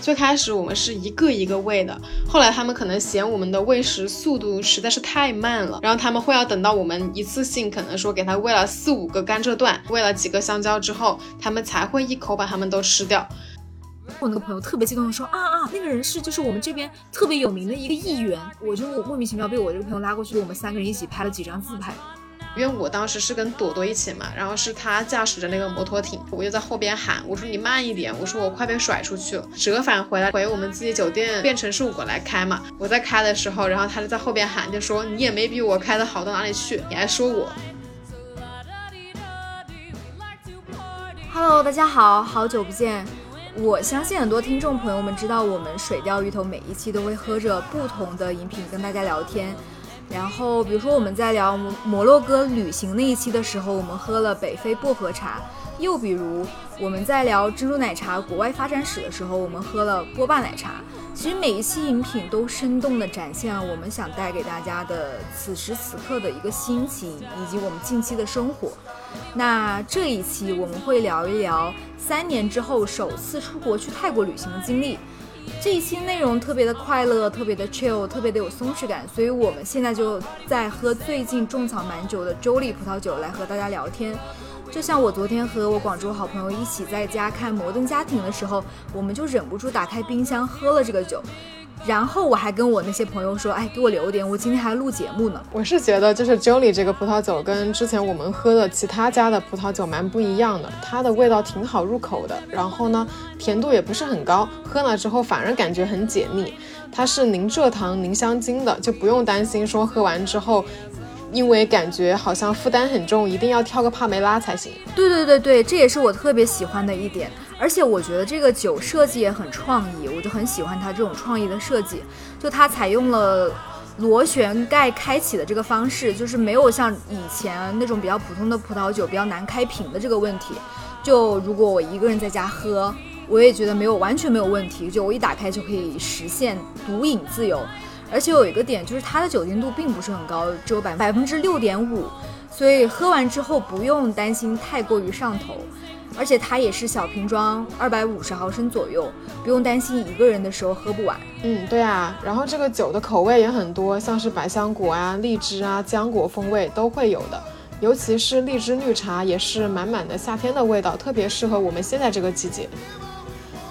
最开始我们是一个一个喂的，后来他们可能嫌我们的喂食速度实在是太慢了，然后他们会要等到我们一次性可能说给他喂了四五个甘蔗段，喂了几个香蕉之后，他们才会一口把它们都吃掉。我那个朋友特别激动的说啊啊，那个人是就是我们这边特别有名的一个议员，我就莫名其妙被我这个朋友拉过去，我们三个人一起拍了几张自拍。因为我当时是跟朵朵一起嘛，然后是他驾驶着那个摩托艇，我就在后边喊，我说你慢一点，我说我快被甩出去了，折返回来回我们自己酒店，变成是我来开嘛。我在开的时候，然后他就在后边喊，就说你也没比我开的好到哪里去，你还说我。Hello，大家好，好久不见。我相信很多听众朋友们知道，我们水钓鱼头每一期都会喝着不同的饮品跟大家聊天。然后，比如说我们在聊摩洛哥旅行那一期的时候，我们喝了北非薄荷茶；又比如我们在聊珍珠奶茶国外发展史的时候，我们喝了波霸奶茶。其实每一期饮品都生动地展现了我们想带给大家的此时此刻的一个心情，以及我们近期的生活。那这一期我们会聊一聊三年之后首次出国去泰国旅行的经历。这一期内容特别的快乐，特别的 chill，特别的有松弛感，所以我们现在就在喝最近种草蛮久的周丽葡萄酒来和大家聊天。就像我昨天和我广州好朋友一起在家看《摩登家庭》的时候，我们就忍不住打开冰箱喝了这个酒。然后我还跟我那些朋友说，哎，给我留点，我今天还录节目呢。我是觉得，就是 Jolie 这个葡萄酒跟之前我们喝的其他家的葡萄酒蛮不一样的，它的味道挺好入口的，然后呢，甜度也不是很高，喝了之后反而感觉很解腻。它是零蔗糖、零香精的，就不用担心说喝完之后。因为感觉好像负担很重，一定要挑个帕梅拉才行。对对对对，这也是我特别喜欢的一点。而且我觉得这个酒设计也很创意，我就很喜欢它这种创意的设计。就它采用了螺旋盖开启的这个方式，就是没有像以前那种比较普通的葡萄酒比较难开瓶的这个问题。就如果我一个人在家喝，我也觉得没有完全没有问题。就我一打开就可以实现独饮自由。而且有一个点，就是它的酒精度并不是很高，只有百百分之六点五，所以喝完之后不用担心太过于上头。而且它也是小瓶装，二百五十毫升左右，不用担心一个人的时候喝不完。嗯，对啊。然后这个酒的口味也很多，像是百香果啊、荔枝啊、浆果风味都会有的。尤其是荔枝绿茶，也是满满的夏天的味道，特别适合我们现在这个季节。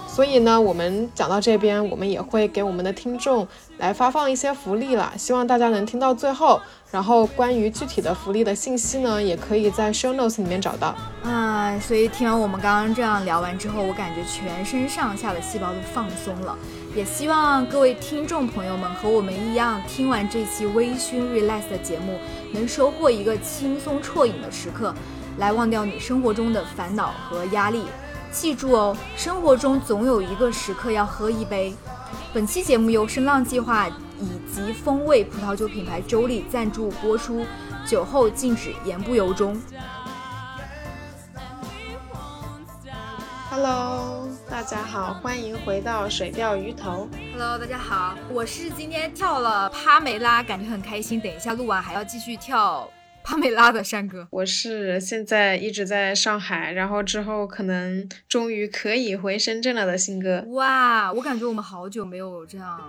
所以呢，我们讲到这边，我们也会给我们的听众来发放一些福利了，希望大家能听到最后。然后关于具体的福利的信息呢，也可以在 show notes 里面找到。啊，所以听完我们刚刚这样聊完之后，我感觉全身上下的细胞都放松了。也希望各位听众朋友们和我们一样，听完这期微醺 relax 的节目，能收获一个轻松啜饮的时刻，来忘掉你生活中的烦恼和压力。记住哦，生活中总有一个时刻要喝一杯。本期节目由声浪计划以及风味葡萄酒品牌周丽赞助播出，酒后禁止言不由衷。Hello，大家好，欢迎回到水钓鱼头。Hello，大家好，我是今天跳了帕梅拉，感觉很开心。等一下录完还要继续跳。帕梅拉的山哥，我是现在一直在上海，然后之后可能终于可以回深圳了的新哥。哇，我感觉我们好久没有这样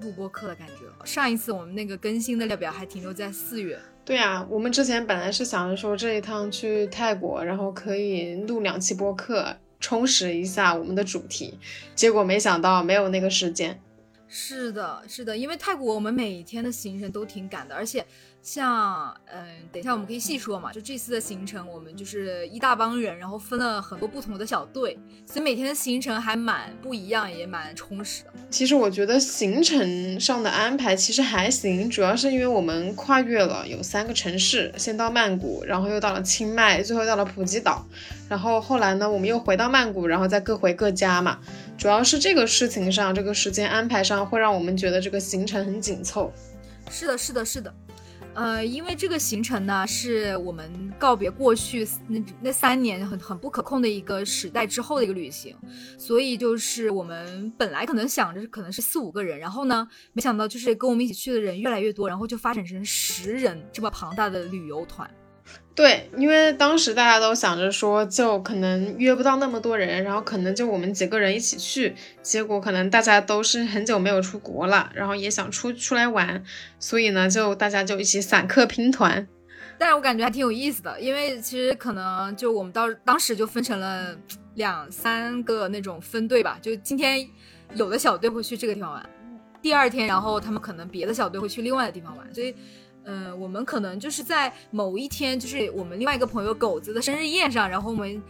录播课的感觉了。上一次我们那个更新的列表还停留在四月。对呀，我们之前本来是想着说这一趟去泰国，然后可以录两期播客，充实一下我们的主题，结果没想到没有那个时间。是的，是的，因为泰国我们每天的行程都挺赶的，而且。像嗯，等一下我们可以细说嘛。就这次的行程，我们就是一大帮人，然后分了很多不同的小队，所以每天的行程还蛮不一样，也蛮充实的。其实我觉得行程上的安排其实还行，主要是因为我们跨越了有三个城市，先到曼谷，然后又到了清迈，最后到了普吉岛，然后后来呢，我们又回到曼谷，然后再各回各家嘛。主要是这个事情上，这个时间安排上会让我们觉得这个行程很紧凑。是的，是的，是的。呃，因为这个行程呢，是我们告别过去那那三年很很不可控的一个时代之后的一个旅行，所以就是我们本来可能想着可能是四五个人，然后呢，没想到就是跟我们一起去的人越来越多，然后就发展成十人这么庞大的旅游团。对，因为当时大家都想着说，就可能约不到那么多人，然后可能就我们几个人一起去，结果可能大家都是很久没有出国了，然后也想出出来玩，所以呢，就大家就一起散客拼团。但是我感觉还挺有意思的，因为其实可能就我们到当时就分成了 两三个那种分队吧，就今天有的小队会去这个地方玩，第二天然后他们可能别的小队会去另外的地方玩，所以。嗯，我们可能就是在某一天，就是我们另外一个朋友狗子的生日宴上，然后我们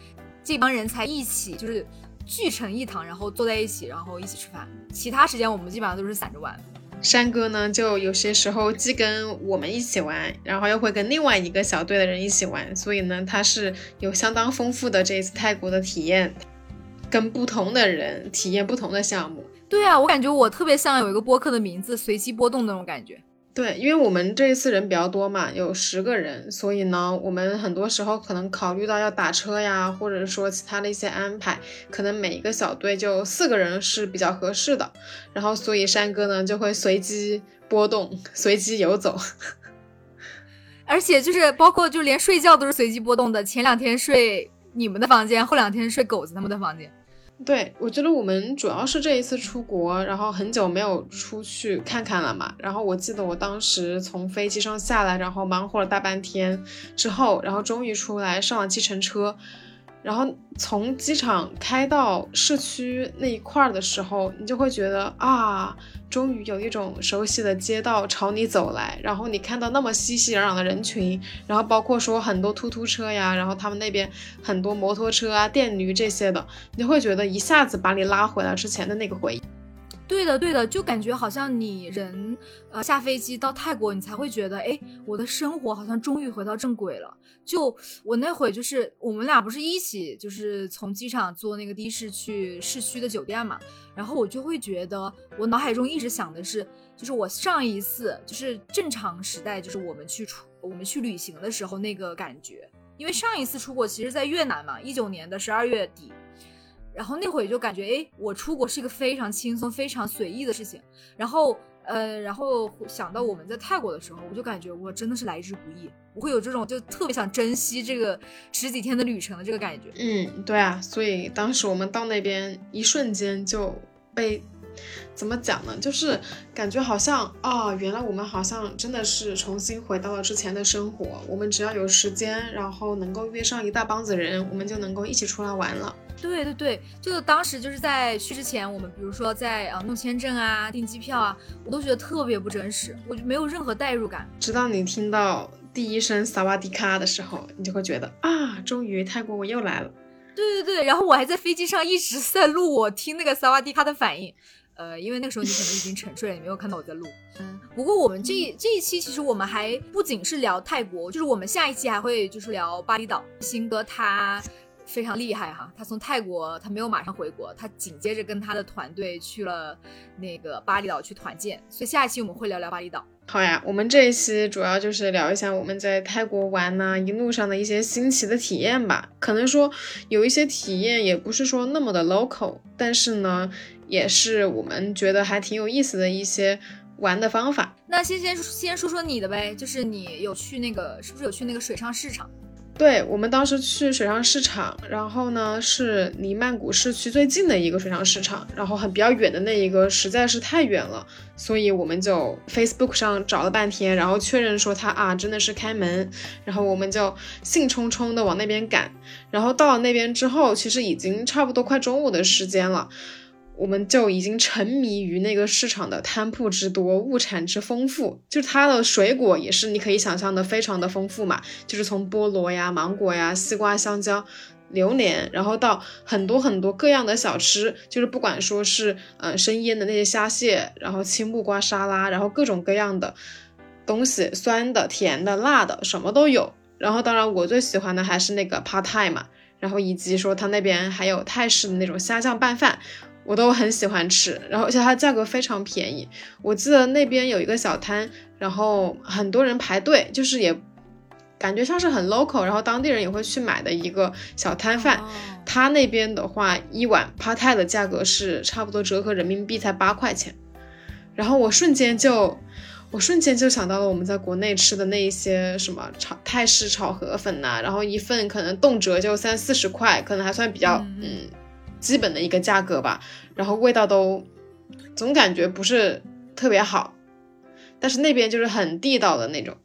这帮人才一起就是聚成一堂，然后坐在一起，然后一起吃饭。其他时间我们基本上都是散着玩。山哥呢，就有些时候既跟我们一起玩，然后又会跟另外一个小队的人一起玩，所以呢，他是有相当丰富的这一次泰国的体验，跟不同的人体验不同的项目。对啊，我感觉我特别像有一个播客的名字“随机波动”那种感觉。对，因为我们这一次人比较多嘛，有十个人，所以呢，我们很多时候可能考虑到要打车呀，或者说其他的一些安排，可能每一个小队就四个人是比较合适的。然后，所以山哥呢就会随机波动，随机游走，而且就是包括就连睡觉都是随机波动的，前两天睡你们的房间，后两天睡狗子他们的房间。对，我觉得我们主要是这一次出国，然后很久没有出去看看了嘛。然后我记得我当时从飞机上下来，然后忙活了大半天之后，然后终于出来上了计程车。然后从机场开到市区那一块儿的时候，你就会觉得啊，终于有一种熟悉的街道朝你走来。然后你看到那么熙熙攘攘的人群，然后包括说很多突突车呀，然后他们那边很多摩托车啊、电驴这些的，你就会觉得一下子把你拉回了之前的那个回忆。对的，对的，就感觉好像你人呃下飞机到泰国，你才会觉得，哎，我的生活好像终于回到正轨了。就我那会就是我们俩不是一起就是从机场坐那个的士去市区的酒店嘛，然后我就会觉得我脑海中一直想的是，就是我上一次就是正常时代，就是我们去出我们去旅行的时候那个感觉，因为上一次出国其实在越南嘛，一九年的十二月底。然后那会就感觉，哎，我出国是一个非常轻松、非常随意的事情。然后，呃，然后想到我们在泰国的时候，我就感觉我真的是来之不易，我会有这种就特别想珍惜这个十几天的旅程的这个感觉。嗯，对啊，所以当时我们到那边一瞬间就被。怎么讲呢？就是感觉好像啊，原来我们好像真的是重新回到了之前的生活。我们只要有时间，然后能够约上一大帮子人，我们就能够一起出来玩了。对对对，就当时就是在去之前，我们比如说在啊弄签证啊、订机票啊，我都觉得特别不真实，我就没有任何代入感。直到你听到第一声萨瓦迪卡的时候，你就会觉得啊，终于泰国我又来了。对对对，然后我还在飞机上一直在录我听那个萨瓦迪卡的反应。呃，因为那个时候你可能已经沉睡了，你没有看到我在录。嗯，不过我们这这一期其实我们还不仅是聊泰国，就是我们下一期还会就是聊巴厘岛。新哥他非常厉害哈，他从泰国他没有马上回国，他紧接着跟他的团队去了那个巴厘岛去团建，所以下一期我们会聊聊巴厘岛。好呀，我们这一期主要就是聊一下我们在泰国玩呢一路上的一些新奇的体验吧。可能说有一些体验也不是说那么的 local，但是呢。也是我们觉得还挺有意思的一些玩的方法。那先先先说说你的呗，就是你有去那个，是不是有去那个水上市场？对我们当时去水上市场，然后呢是离曼谷市区最近的一个水上市场，然后很比较远的那一个实在是太远了，所以我们就 Facebook 上找了半天，然后确认说它啊真的是开门，然后我们就兴冲冲的往那边赶，然后到了那边之后，其实已经差不多快中午的时间了。我们就已经沉迷于那个市场的摊铺之多，物产之丰富，就是它的水果也是你可以想象的非常的丰富嘛，就是从菠萝呀、芒果呀、西瓜、香蕉、榴莲，然后到很多很多各样的小吃，就是不管说是呃生腌的那些虾蟹，然后青木瓜沙拉，然后各种各样的东西，酸的、甜的、辣的，什么都有。然后当然我最喜欢的还是那个 Pad Thai 嘛，然后以及说它那边还有泰式的那种虾酱拌饭。我都很喜欢吃，然后而且它价格非常便宜。我记得那边有一个小摊，然后很多人排队，就是也感觉像是很 local，然后当地人也会去买的一个小摊贩。他那边的话，一碗 p a t a 的价格是差不多折合人民币才八块钱。然后我瞬间就，我瞬间就想到了我们在国内吃的那一些什么炒泰式炒河粉呐、然后一份可能动辄就三四十块，可能还算比较嗯嗯基本的一个价格吧，然后味道都总感觉不是特别好，但是那边就是很地道的那种。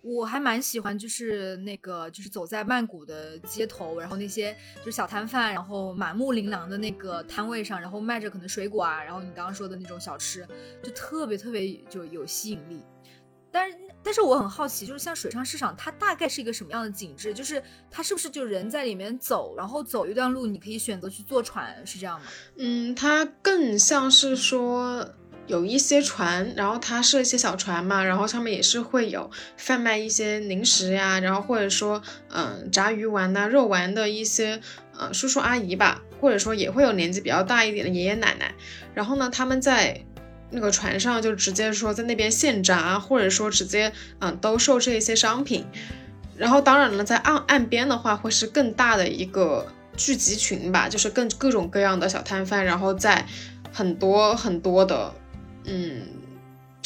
我还蛮喜欢，就是那个，就是走在曼谷的街头，然后那些就是小摊贩，然后满目琳琅的那个摊位上，然后卖着可能水果啊，然后你刚刚说的那种小吃，就特别特别就有吸引力。但是，但是我很好奇，就是像水上市场，它大概是一个什么样的景致？就是它是不是就人在里面走，然后走一段路，你可以选择去坐船，是这样吗？嗯，它更像是说有一些船，然后它是一些小船嘛，然后上面也是会有贩卖一些零食呀，然后或者说嗯炸鱼丸呐、肉丸的一些呃叔叔阿姨吧，或者说也会有年纪比较大一点的爷爷奶奶，然后呢他们在。那个船上就直接说在那边现炸，或者说直接嗯兜售这一些商品，然后当然了，在岸岸边的话会是更大的一个聚集群吧，就是更各种各样的小摊贩，然后在很多很多的，嗯，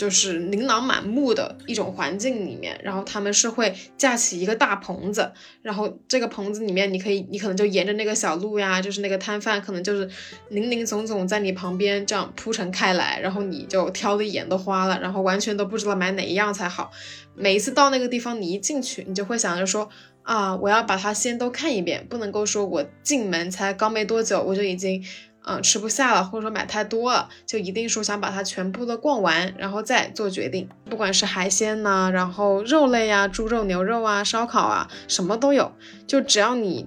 就是琳琅满目的一种环境里面，然后他们是会架起一个大棚子，然后这个棚子里面你可以，你可能就沿着那个小路呀，就是那个摊贩可能就是林林总总在你旁边这样铺陈开来，然后你就挑的眼都花了，然后完全都不知道买哪一样才好。每一次到那个地方，你一进去，你就会想着说啊，我要把它先都看一遍，不能够说我进门才刚没多久，我就已经嗯、吃不下了，或者说买太多了，就一定说想把它全部都逛完，然后再做决定。不管是海鲜呐、然后肉类呀、猪肉、牛肉啊、烧烤啊，什么都有，就只要你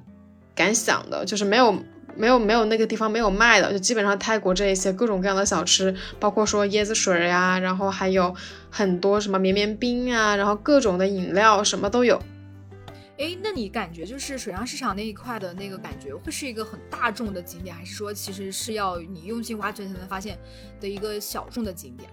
敢想的，就是没有。没有没有那个地方没有卖的，就基本上泰国这一些各种各样的小吃，包括说椰子水呀、然后还有很多什么绵绵冰啊，然后各种的饮料什么都有。哎，那你感觉就是水上市场那一块的那个感觉，会是一个很大众的景点，还是说其实是要你用心挖掘才能发现的一个小众的景点？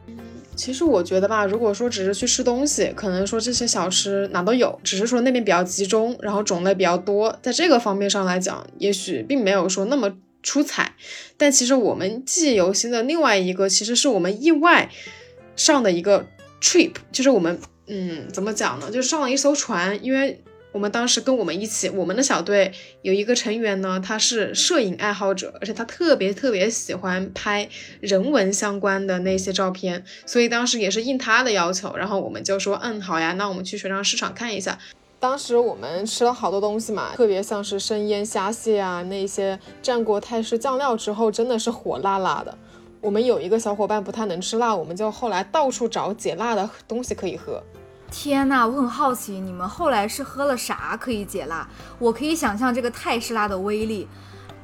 其实我觉得吧，如果说只是去吃东西，可能说这些小吃哪都有，只是说那边比较集中，然后种类比较多，在这个方面上来讲，也许并没有说那么出彩。但其实我们记忆犹新的另外一个，其实是我们意外上的一个 trip，就是我们嗯怎么讲呢，就上了一艘船，因为。我们当时跟我们一起，我们的小队有一个成员呢，他是摄影爱好者，而且他特别特别喜欢拍人文相关的那些照片，所以当时也是应他的要求，然后我们就说，嗯，好呀，那我们去水上市场看一下。当时我们吃了好多东西嘛，特别像是生腌虾蟹啊，那些蘸过泰式酱料之后，真的是火辣辣的。我们有一个小伙伴不太能吃辣，我们就后来到处找解辣的东西可以喝。天呐，我很好奇，你们后来是喝了啥可以解辣？我可以想象这个泰式辣的威力。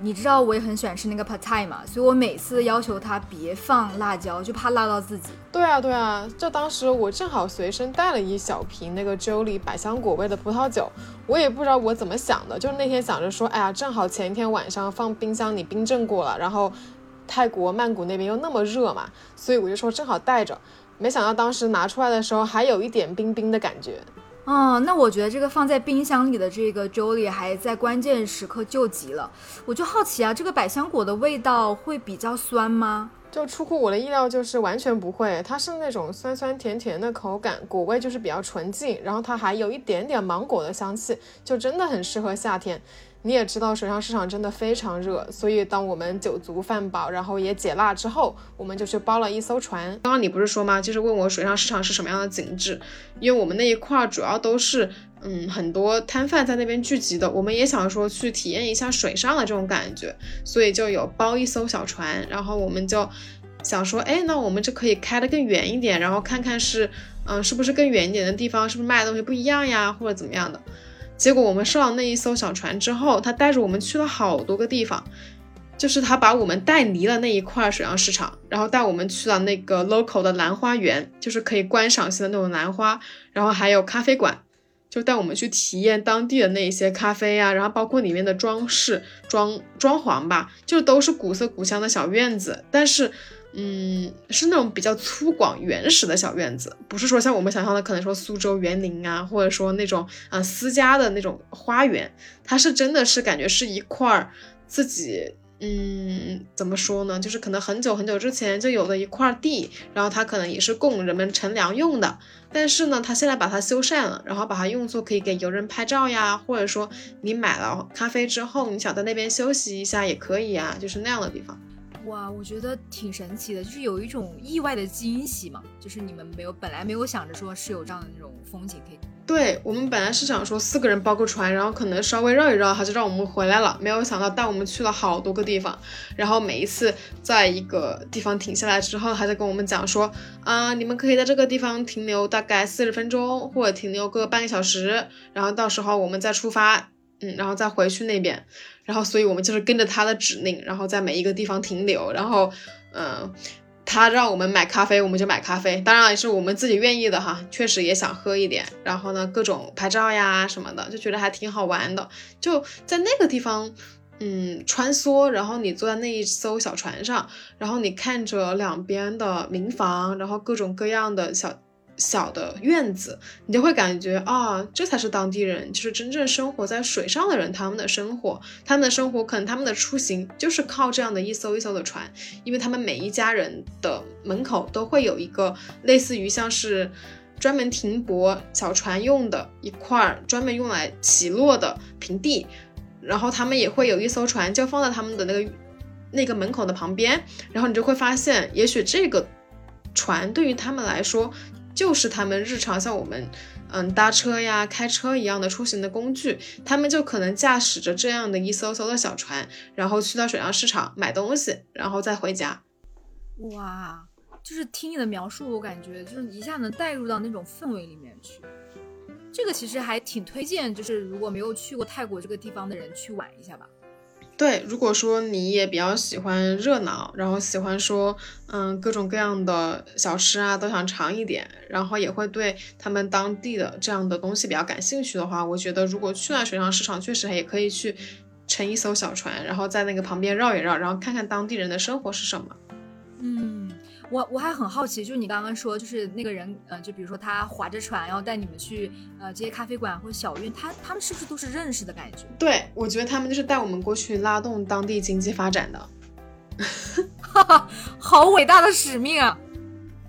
你知道我也很喜欢吃那个 p a t a i 嘛，所以我每次要求他别放辣椒，就怕辣到自己。对啊，对啊，就当时我正好随身带了一小瓶那个 Jolie 百香果味的葡萄酒，我也不知道我怎么想的，就是那天想着说，哎呀，正好前一天晚上放冰箱里冰镇过了，然后泰国曼谷那边又那么热嘛，所以我就说正好带着。没想到当时拿出来的时候还有一点冰冰的感觉。哦，那我觉得这个放在冰箱里的这个 Jolie 还在关键时刻救急了。我就好奇啊，这个百香果的味道会比较酸吗？就出乎我的意料，就是完全不会，它是那种酸酸甜甜的口感，果味就是比较纯净，然后它还有一点点芒果的香气，就真的很适合夏天。你也知道水上市场真的非常热，所以当我们酒足饭饱，然后也解辣之后，我们就去包了一艘船。刚刚你不是说吗？就是问我水上市场是什么样的景致，因为我们那一块主要都是嗯很多摊贩在那边聚集的，我们也想说去体验一下水上的这种感觉，所以就有包一艘小船，然后我们就想说，哎，那我们就可以开得更远一点，然后看看是嗯是不是更远一点的地方，是不是卖的东西不一样呀，或者怎么样的。结果我们上了那一艘小船之后，他带着我们去了好多个地方，就是他把我们带离了那一块水上市场，然后带我们去了那个 local 的兰花园，就是可以观赏性的那种兰花，然后还有咖啡馆，就带我们去体验当地的那一些咖啡呀、然后包括里面的装饰、装装潢吧，就都是古色古香的小院子，但是。嗯，是那种比较粗犷、原始的小院子，不是说像我们想象的，可能说苏州园林啊，或者说那种啊、私家的那种花园，它是真的是感觉是一块儿自己嗯，怎么说呢？就是可能很久很久之前就有的一块地，然后它可能也是供人们乘凉用的。但是呢，它现在把它修缮了，然后把它用作可以给游人拍照呀，或者说你买了咖啡之后，你想在那边休息一下也可以啊，就是那样的地方。哇，我觉得挺神奇的，就是有一种意外的惊喜嘛，就是你们没有本来没有想着说是有这样的那种风景可以。对我们本来是想说四个人包个船，然后可能稍微绕一绕，他就让我们回来了。没有想到带我们去了好多个地方，然后每一次在一个地方停下来之后，他就跟我们讲说，啊，你们可以在这个地方停留大概四十分钟，或者停留个半个小时，然后到时候我们再出发，嗯，然后再回去那边。然后所以我们就是跟着他的指令，然后在每一个地方停留，然后，嗯。他让我们买咖啡，我们就买咖啡，当然也是我们自己愿意的哈，确实也想喝一点。然后呢，各种拍照呀什么的，就觉得还挺好玩的。就在那个地方，嗯，穿梭，然后你坐在那一艘小船上，然后你看着两边的民房，然后各种各样的小。小的院子，你就会感觉啊，这才是当地人，就是真正生活在水上的人，他们的生活，他们的生活可能他们的出行就是靠这样的一艘一艘的船，因为他们每一家人的门口都会有一个类似于像是专门停泊小船用的一块专门用来起落的平地，然后他们也会有一艘船就放在他们的那个那个门口的旁边，然后你就会发现，也许这个船对于他们来说。就是他们日常像我们，嗯，搭车呀、开车一样的出行的工具，他们就可能驾驶着这样的一艘艘的小船，然后去到水上市场买东西，然后再回家。哇，就是听你的描述，我感觉就是一下能带入到那种氛围里面去。这个其实还挺推荐，就是如果没有去过泰国这个地方的人去玩一下吧。对，如果说你也比较喜欢热闹，然后喜欢说，嗯，各种各样的小吃啊，都想尝一点，然后也会对他们当地的这样的东西比较感兴趣的话，我觉得如果去了水上市场，确实也可以去乘一艘小船，然后在那个旁边绕一绕，然后看看当地人的生活是什么。嗯。我我还很好奇，就是你刚刚说，就是那个人，呃，就比如说他划着船，然后带你们去，呃，这些咖啡馆或者小院，他他们是不是都是认识的感觉？对，我觉得他们就是带我们过去拉动当地经济发展的，哈哈，好伟大的使命啊！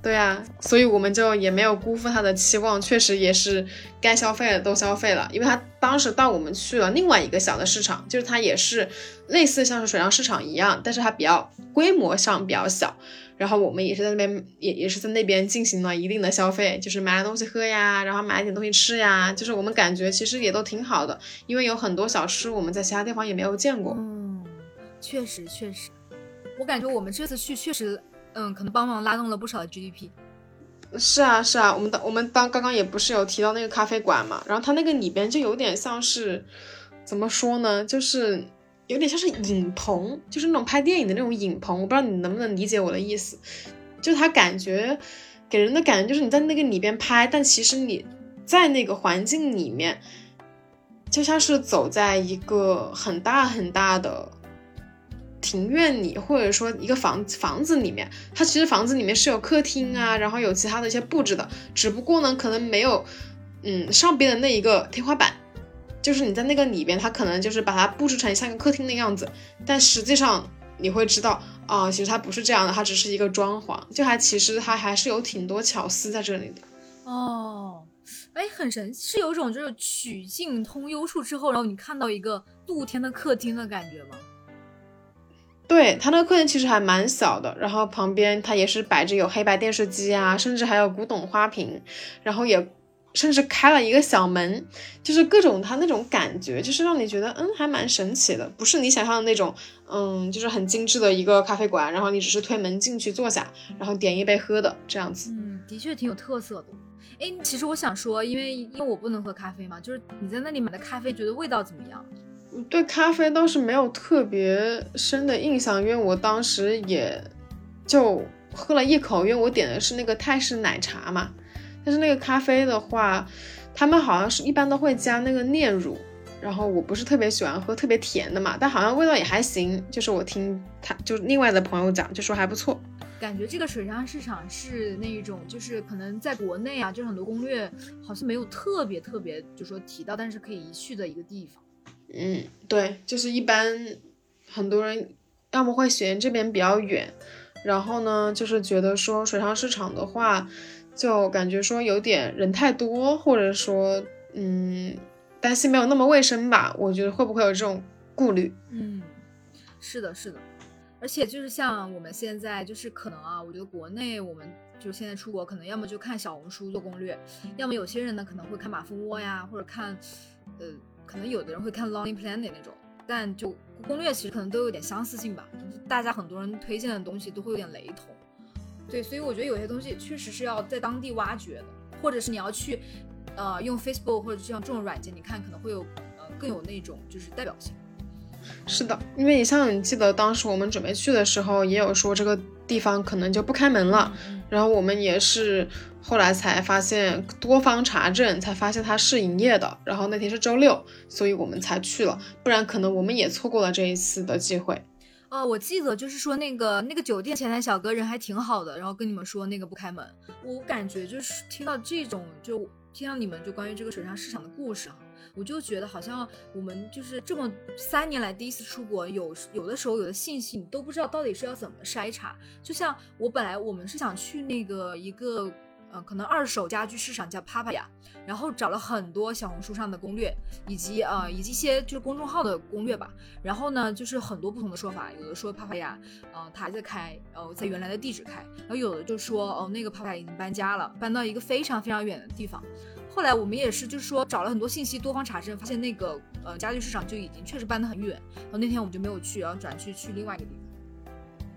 对啊，所以我们就也没有辜负他的期望，确实也是该消费的都消费了，因为他当时带我们去了另外一个小的市场，就是它也是类似像是水上市场一样，但是它比较规模上比较小。然后我们也是在那边，也也是在那边进行了一定的消费，就是买了东西喝呀，然后买了点东西吃呀，就是我们感觉其实也都挺好的，因为有很多小吃我们在其他地方也没有见过。嗯，确实确实，我感觉我们这次去确实，嗯，可能帮忙拉动了不少的 GDP。是啊是啊，我们当我们当刚刚也不是有提到那个咖啡馆嘛，然后它那个里边就有点像是，怎么说呢，就是。有点像是影棚，就是那种拍电影的那种影棚，我不知道你能不能理解我的意思。就他感觉给人的感觉就是你在那个里边拍，但其实你在那个环境里面，就像是走在一个很大很大的庭院里，或者说一个房房子里面。它其实房子里面是有客厅啊，然后有其他的一些布置的，只不过呢，可能没有嗯上边的那一个天花板。就是你在那个里边，它可能就是把它布置成像一个客厅的样子，但实际上你会知道啊，其实它不是这样的，它只是一个装潢，就还其实它还是有挺多巧思在这里的。哦，哎，很神，是有种就是曲径通幽处之后，然后你看到一个露天的客厅的感觉吗？对，它那个客厅其实还蛮小的，然后旁边它也是摆着有黑白电视机啊，甚至还有古董花瓶，然后也。甚至开了一个小门，就是各种它那种感觉，就是让你觉得，嗯，还蛮神奇的，不是你想象的那种，嗯，就是很精致的一个咖啡馆，然后你只是推门进去坐下，然后点一杯喝的这样子。嗯，的确挺有特色的。哎，其实我想说，因为因为我不能喝咖啡嘛，就是你在那里买的咖啡，觉得味道怎么样？对咖啡倒是没有特别深的印象，因为我当时也就喝了一口，因为我点的是那个泰式奶茶嘛。但是那个咖啡的话，他们好像是一般都会加那个炼乳，然后我不是特别喜欢喝特别甜的嘛，但好像味道也还行。就是我听他就另外的朋友讲，就说还不错。感觉这个水上市场是那一种，就是可能在国内啊，就是很多攻略好像没有特别特别就说提到，但是可以一去的一个地方。嗯，对，就是一般很多人要么会嫌这边比较远，然后呢，就是觉得说水上市场的话，就感觉说有点人太多，或者说嗯，担心没有那么卫生吧。我觉得会不会有这种顾虑？嗯，是的，是的。而且就是像我们现在就是可能啊，我觉得国内我们就现在出国，可能要么就看小红书做攻略，要么有些人呢可能会看马蜂窝呀，或者看，呃，可能有的人会看 Lonely Planet 那种。但就攻略其实可能都有点相似性吧，大家很多人推荐的东西都会有点雷同。对，所以我觉得有些东西确实是要在当地挖掘的，或者是你要去，呃，用 Facebook 或者像这种软件，你看可能会有呃更有那种就是代表性。是的，因为你像你记得当时我们准备去的时候，也有说这个地方可能就不开门了，然后我们也是后来才发现多方查证，才发现它是营业的。然后那天是周六，所以我们才去了，不然可能我们也错过了这一次的机会。哦，我记得就是说那个那个酒店前台小哥人还挺好的，然后跟你们说那个不开门，我感觉就是听到这种就听到你们就关于这个水上市场的故事啊。我就觉得好像我们就是这么三年来第一次出国，有有的时候有的信息你都不知道到底是要怎么筛查。就像我本来我们是想去那个一个呃可能二手家具市场叫 Papaya，然后找了很多小红书上的攻略，以及呃以及一些就是公众号的攻略吧。然后呢就是很多不同的说法，有的说 Papaya 呃它还在开，呃在原来的地址开，然后有的就说哦那个 Papaya 已经搬家了，搬到一个非常非常远的地方。后来我们也是，就是说找了很多信息，多方查证，发现那个呃家具市场就已经确实搬得很远。然后那天我们就没有去，然后转去去另外一个地方。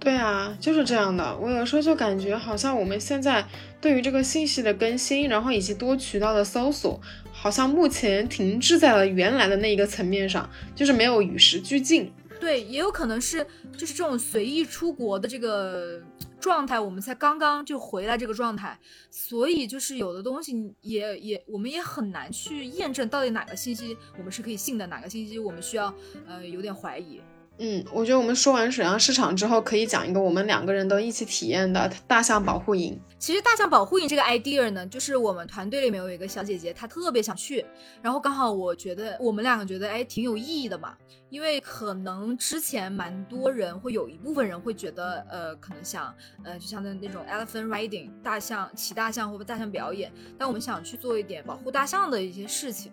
对啊，就是这样的。我有时候就感觉好像我们现在对于这个信息的更新，然后以及多渠道的搜索，好像目前停滞在了原来的那一个层面上，就是没有与时俱进。对，也有可能是就是这种随意出国的这个状态，我们才刚刚就回来这个状态，所以就是有的东西也也我们也很难去验证到底哪个信息我们是可以信的，哪个信息我们需要呃有点怀疑。嗯，我觉得我们说完水上市场之后，可以讲一个我们两个人都一起体验的大象保护营。其实大象保护营这个 idea 呢，就是我们团队里面有一个小姐姐，她特别想去，然后刚好我觉得我们两个觉得哎挺有意义的嘛，因为可能之前蛮多人会有一部分人会觉得呃可能想呃就像那那种 elephant riding 大象骑大象或者大象表演，但我们想去做一点保护大象的一些事情。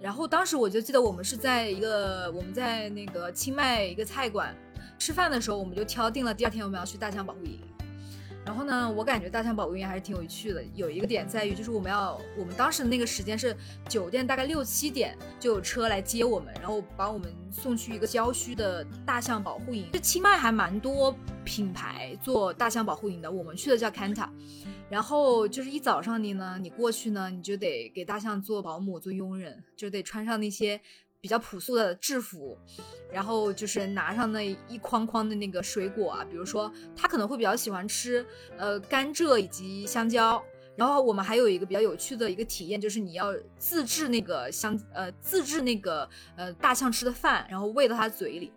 然后当时我就记得我们是在一个我们在那个清迈一个菜馆吃饭的时候，我们就敲定了第二天我们要去大象保护营。然后呢，我感觉大象保护营还是挺有趣的。有一个点在于，就是我们要我们当时那个时间是酒店大概六七点就有车来接我们，然后把我们送去一个郊区的大象保护营。这清迈还蛮多品牌做大象保护营的，我们去的叫 Kanta。然后就是一早上你呢，你过去呢，你就得给大象做保姆、做佣人，就得穿上那些比较朴素的制服，然后就是拿上那一筐筐的那个水果啊，比如说他可能会比较喜欢吃呃甘蔗以及香蕉。然后我们还有一个比较有趣的一个体验，就是你要自制那个香呃自制那个呃大象吃的饭，然后喂到他嘴里。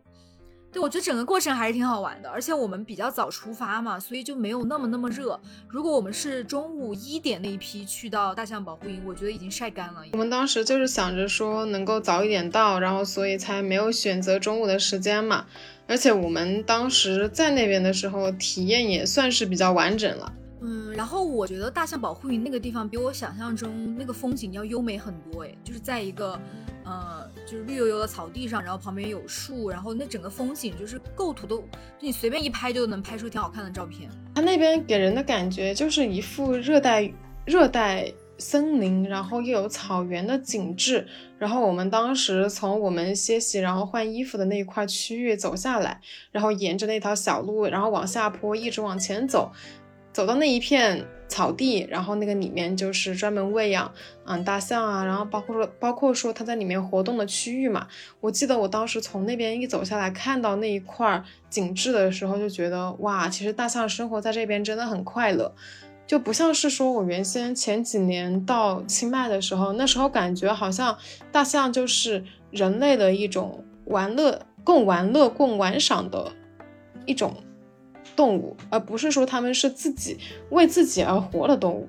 对，我觉得整个过程还是挺好玩的，而且我们比较早出发嘛，所以就没有那么那么热。如果我们是中午一点那一批去到大象保护营，我觉得已经晒干了。我们当时就是想着说能够早一点到，然后所以才没有选择中午的时间嘛。而且我们当时在那边的时候，体验也算是比较完整了。嗯，然后我觉得大象保护营那个地方比我想象中那个风景要优美很多，哎，就是在一个。呃，就是绿油油的草地上，然后旁边有树，然后那整个风景就是构图都，就你随便一拍就能拍出挺好看的照片。它那边给人的感觉就是一副热带热带森林，然后又有草原的景致。然后我们当时从我们歇息然后换衣服的那一块区域走下来，然后沿着那条小路，然后往下坡一直往前走。走到那一片草地，然后那个里面就是专门喂养嗯大象啊，然后包括说包括说它在里面活动的区域嘛。我记得我当时从那边一走下来，看到那一块景致的时候，就觉得哇，其实大象生活在这边真的很快乐，就不像是说我原先前几年到清迈的时候，那时候感觉好像大象就是人类的一种玩乐、共玩乐、共玩赏的一种。动物，而不是说他们是自己为自己而活的动物，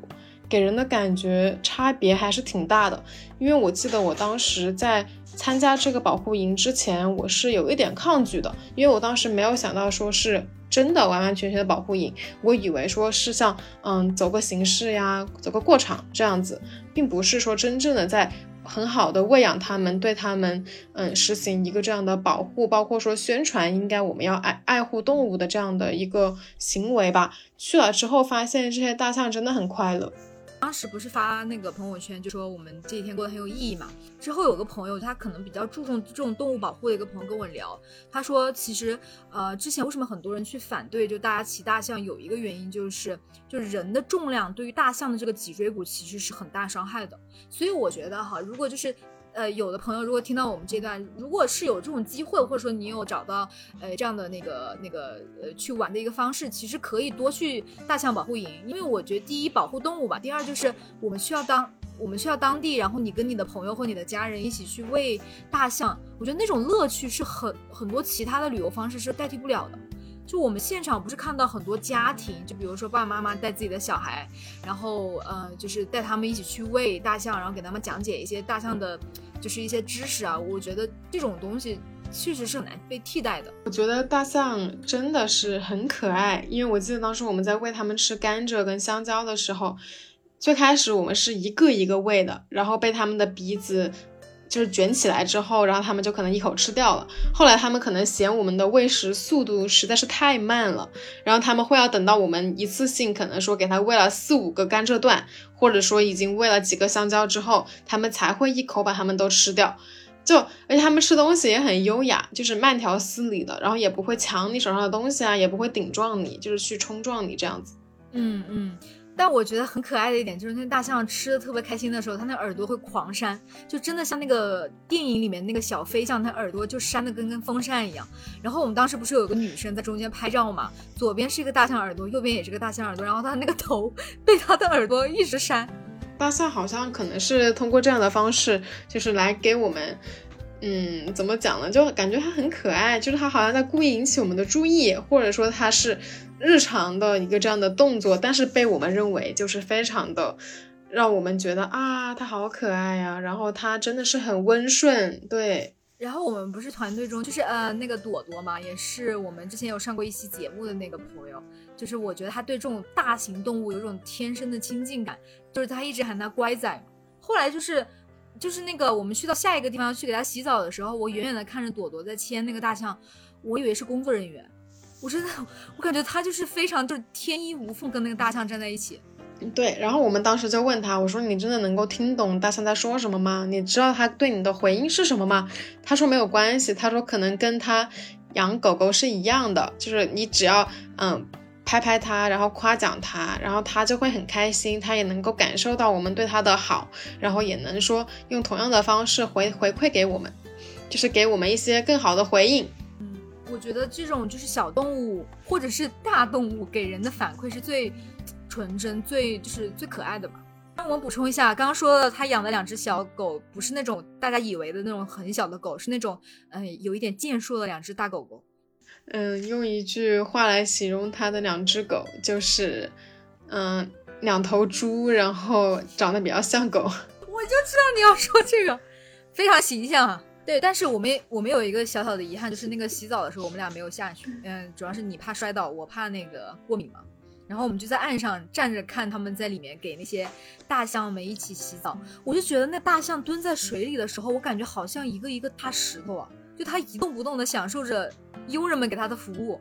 给人的感觉差别还是挺大的。因为我记得我当时在参加这个保护营之前，我是有一点抗拒的，因为我当时没有想到说是真的完完全全的保护营，我以为说是像嗯走个形式呀，走个过场这样子，并不是说真正的在。很好的喂养他们，对他们，嗯，实行一个这样的保护，包括说宣传，应该我们要爱爱护动物的这样的一个行为吧。去了之后，发现这些大象真的很快乐。当时不是发那个朋友圈，就说我们这几天过得很有意义嘛。之后有个朋友，他可能比较注重这种动物保护的一个朋友跟我聊，他说其实呃之前为什么很多人去反对就大家骑大象，有一个原因就是就是人的重量对于大象的这个脊椎骨其实是很大伤害的。所以我觉得哈，如果就是。呃，有的朋友如果听到我们这段，如果是有这种机会，或者说你有找到呃这样的那个那个呃去玩的一个方式，其实可以多去大象保护营，因为我觉得第一保护动物吧，第二就是我们需要当我们需要当地，然后你跟你的朋友或你的家人一起去喂大象，我觉得那种乐趣是很很多其他的旅游方式是代替不了的。就我们现场不是看到很多家庭，就比如说爸爸妈妈带自己的小孩，然后呃，就是带他们一起去喂大象，然后给他们讲解一些大象的，就是一些知识啊。我觉得这种东西确实是很难被替代的。我觉得大象真的是很可爱，因为我记得当时我们在喂它们吃甘蔗跟香蕉的时候，最开始我们是一个一个喂的，然后被它们的鼻子。就是卷起来之后，然后他们就可能一口吃掉了。后来他们可能嫌我们的喂食速度实在是太慢了，然后他们会要等到我们一次性可能说给他喂了四五个甘蔗段，或者说已经喂了几个香蕉之后，他们才会一口把它们都吃掉。就而且他们吃东西也很优雅，就是慢条斯理的，然后也不会抢你手上的东西啊，也不会顶撞你，就是去冲撞你这样子。嗯嗯。但我觉得很可爱的一点就是，那大象吃的特别开心的时候，它那耳朵会狂扇，就真的像那个电影里面那个小飞象，它耳朵就扇的跟跟风扇一样。然后我们当时不是有个女生在中间拍照嘛，左边是一个大象耳朵，右边也是个大象耳朵，然后它那个头 被它的耳朵一直扇。大象好像可能是通过这样的方式，就是来给我们。嗯，怎么讲呢？就感觉它很可爱，就是它好像在故意引起我们的注意，或者说它是日常的一个这样的动作，但是被我们认为就是非常的让我们觉得啊，它好可爱呀。然后它真的是很温顺，对。然后我们不是团队中，就是呃那个朵朵嘛，也是我们之前有上过一期节目的那个朋友，就是我觉得他对这种大型动物有种天生的亲近感，就是他一直喊他乖仔，后来就是。就是那个，我们去到下一个地方去给它洗澡的时候，我远远的看着朵朵在牵那个大象，我以为是工作人员，我真的，我感觉他就是非常就是天衣无缝跟那个大象站在一起。对，然后我们当时就问他，我说你真的能够听懂大象在说什么吗？你知道他对你的回应是什么吗？他说没有关系，他说可能跟他养狗狗是一样的，就是你只要嗯。拍拍它，然后夸奖它，然后它就会很开心，它也能够感受到我们对它的好，然后也能说用同样的方式回回馈给我们，就是给我们一些更好的回应。嗯，我觉得这种就是小动物或者是大动物给人的反馈是最纯真、最就是最可爱的吧。那我们补充一下，刚刚说了他养的两只小狗，不是那种大家以为的那种很小的狗，是那种嗯有一点健硕的两只大狗狗。嗯，用一句话来形容他的两只狗，就是，嗯，两头猪，然后长得比较像狗。我就知道你要说这个，非常形象啊。对，但是我们我们有一个小小的遗憾，就是那个洗澡的时候我们俩没有下去。嗯，主要是你怕摔倒，我怕那个过敏嘛。然后我们就在岸上站着看他们在里面给那些大象们一起洗澡。我就觉得那大象蹲在水里的时候，我感觉好像一个一个大石头啊。就他一动不动的享受着佣人们给他的服务，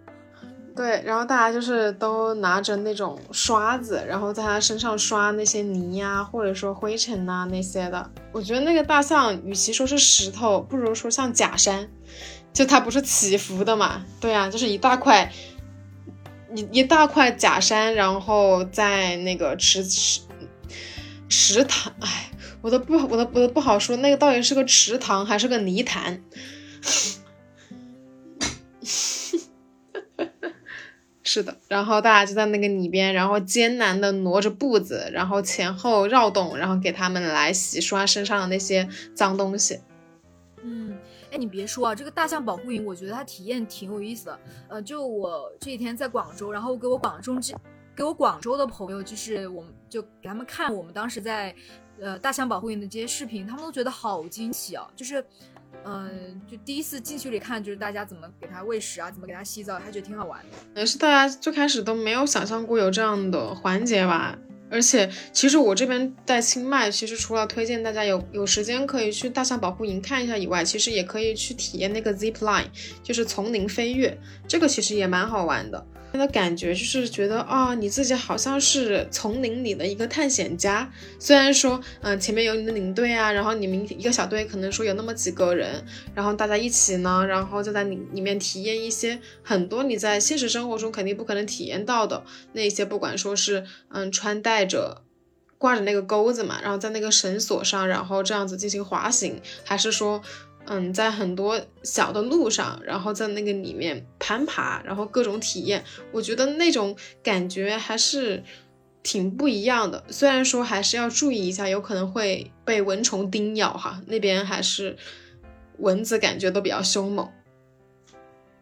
对，然后大家就是都拿着那种刷子，然后在他身上刷那些泥呀，或者说灰尘呐那些的。我觉得那个大象与其说是石头，不如说像假山，就它不是起伏的嘛？对啊，就是一大块，一一大块假山，然后在那个池池池塘，哎，我都不我都我都不好说，那个到底是个池塘还是个泥潭？是的，然后大家就在那个里边，然后艰难的挪着步子，然后前后绕动，然后给他们来洗刷身上的那些脏东西。嗯，哎，你别说啊，这个大象保护营，我觉得它体验挺有意思的。呃，就我这几天在广州，然后给我广州这给我广州的朋友，就是我们就给他们看我们当时在呃大象保护营的这些视频，他们都觉得好惊奇啊，就是。嗯，就第一次进去里看，就是大家怎么给它喂食啊，怎么给它洗澡，他觉得挺好玩的。也是大家最开始都没有想象过有这样的环节吧。而且，其实我这边在清迈，其实除了推荐大家有有时间可以去大象保护营看一下以外，其实也可以去体验那个 zip line，就是丛林飞跃，这个其实也蛮好玩的。他的感觉就是觉得啊，你自己好像是丛林里的一个探险家。虽然说，嗯，前面有你的领队啊，然后你们一个小队可能说有那么几个人，然后大家一起呢，然后就在里里面体验一些很多你在现实生活中肯定不可能体验到的那些，不管说是嗯穿戴着挂着那个钩子嘛，然后在那个绳索上，然后这样子进行滑行，还是说。嗯，在很多小的路上，然后在那个里面攀爬，然后各种体验，我觉得那种感觉还是挺不一样的。虽然说还是要注意一下，有可能会被蚊虫叮咬哈，那边还是蚊子感觉都比较凶猛。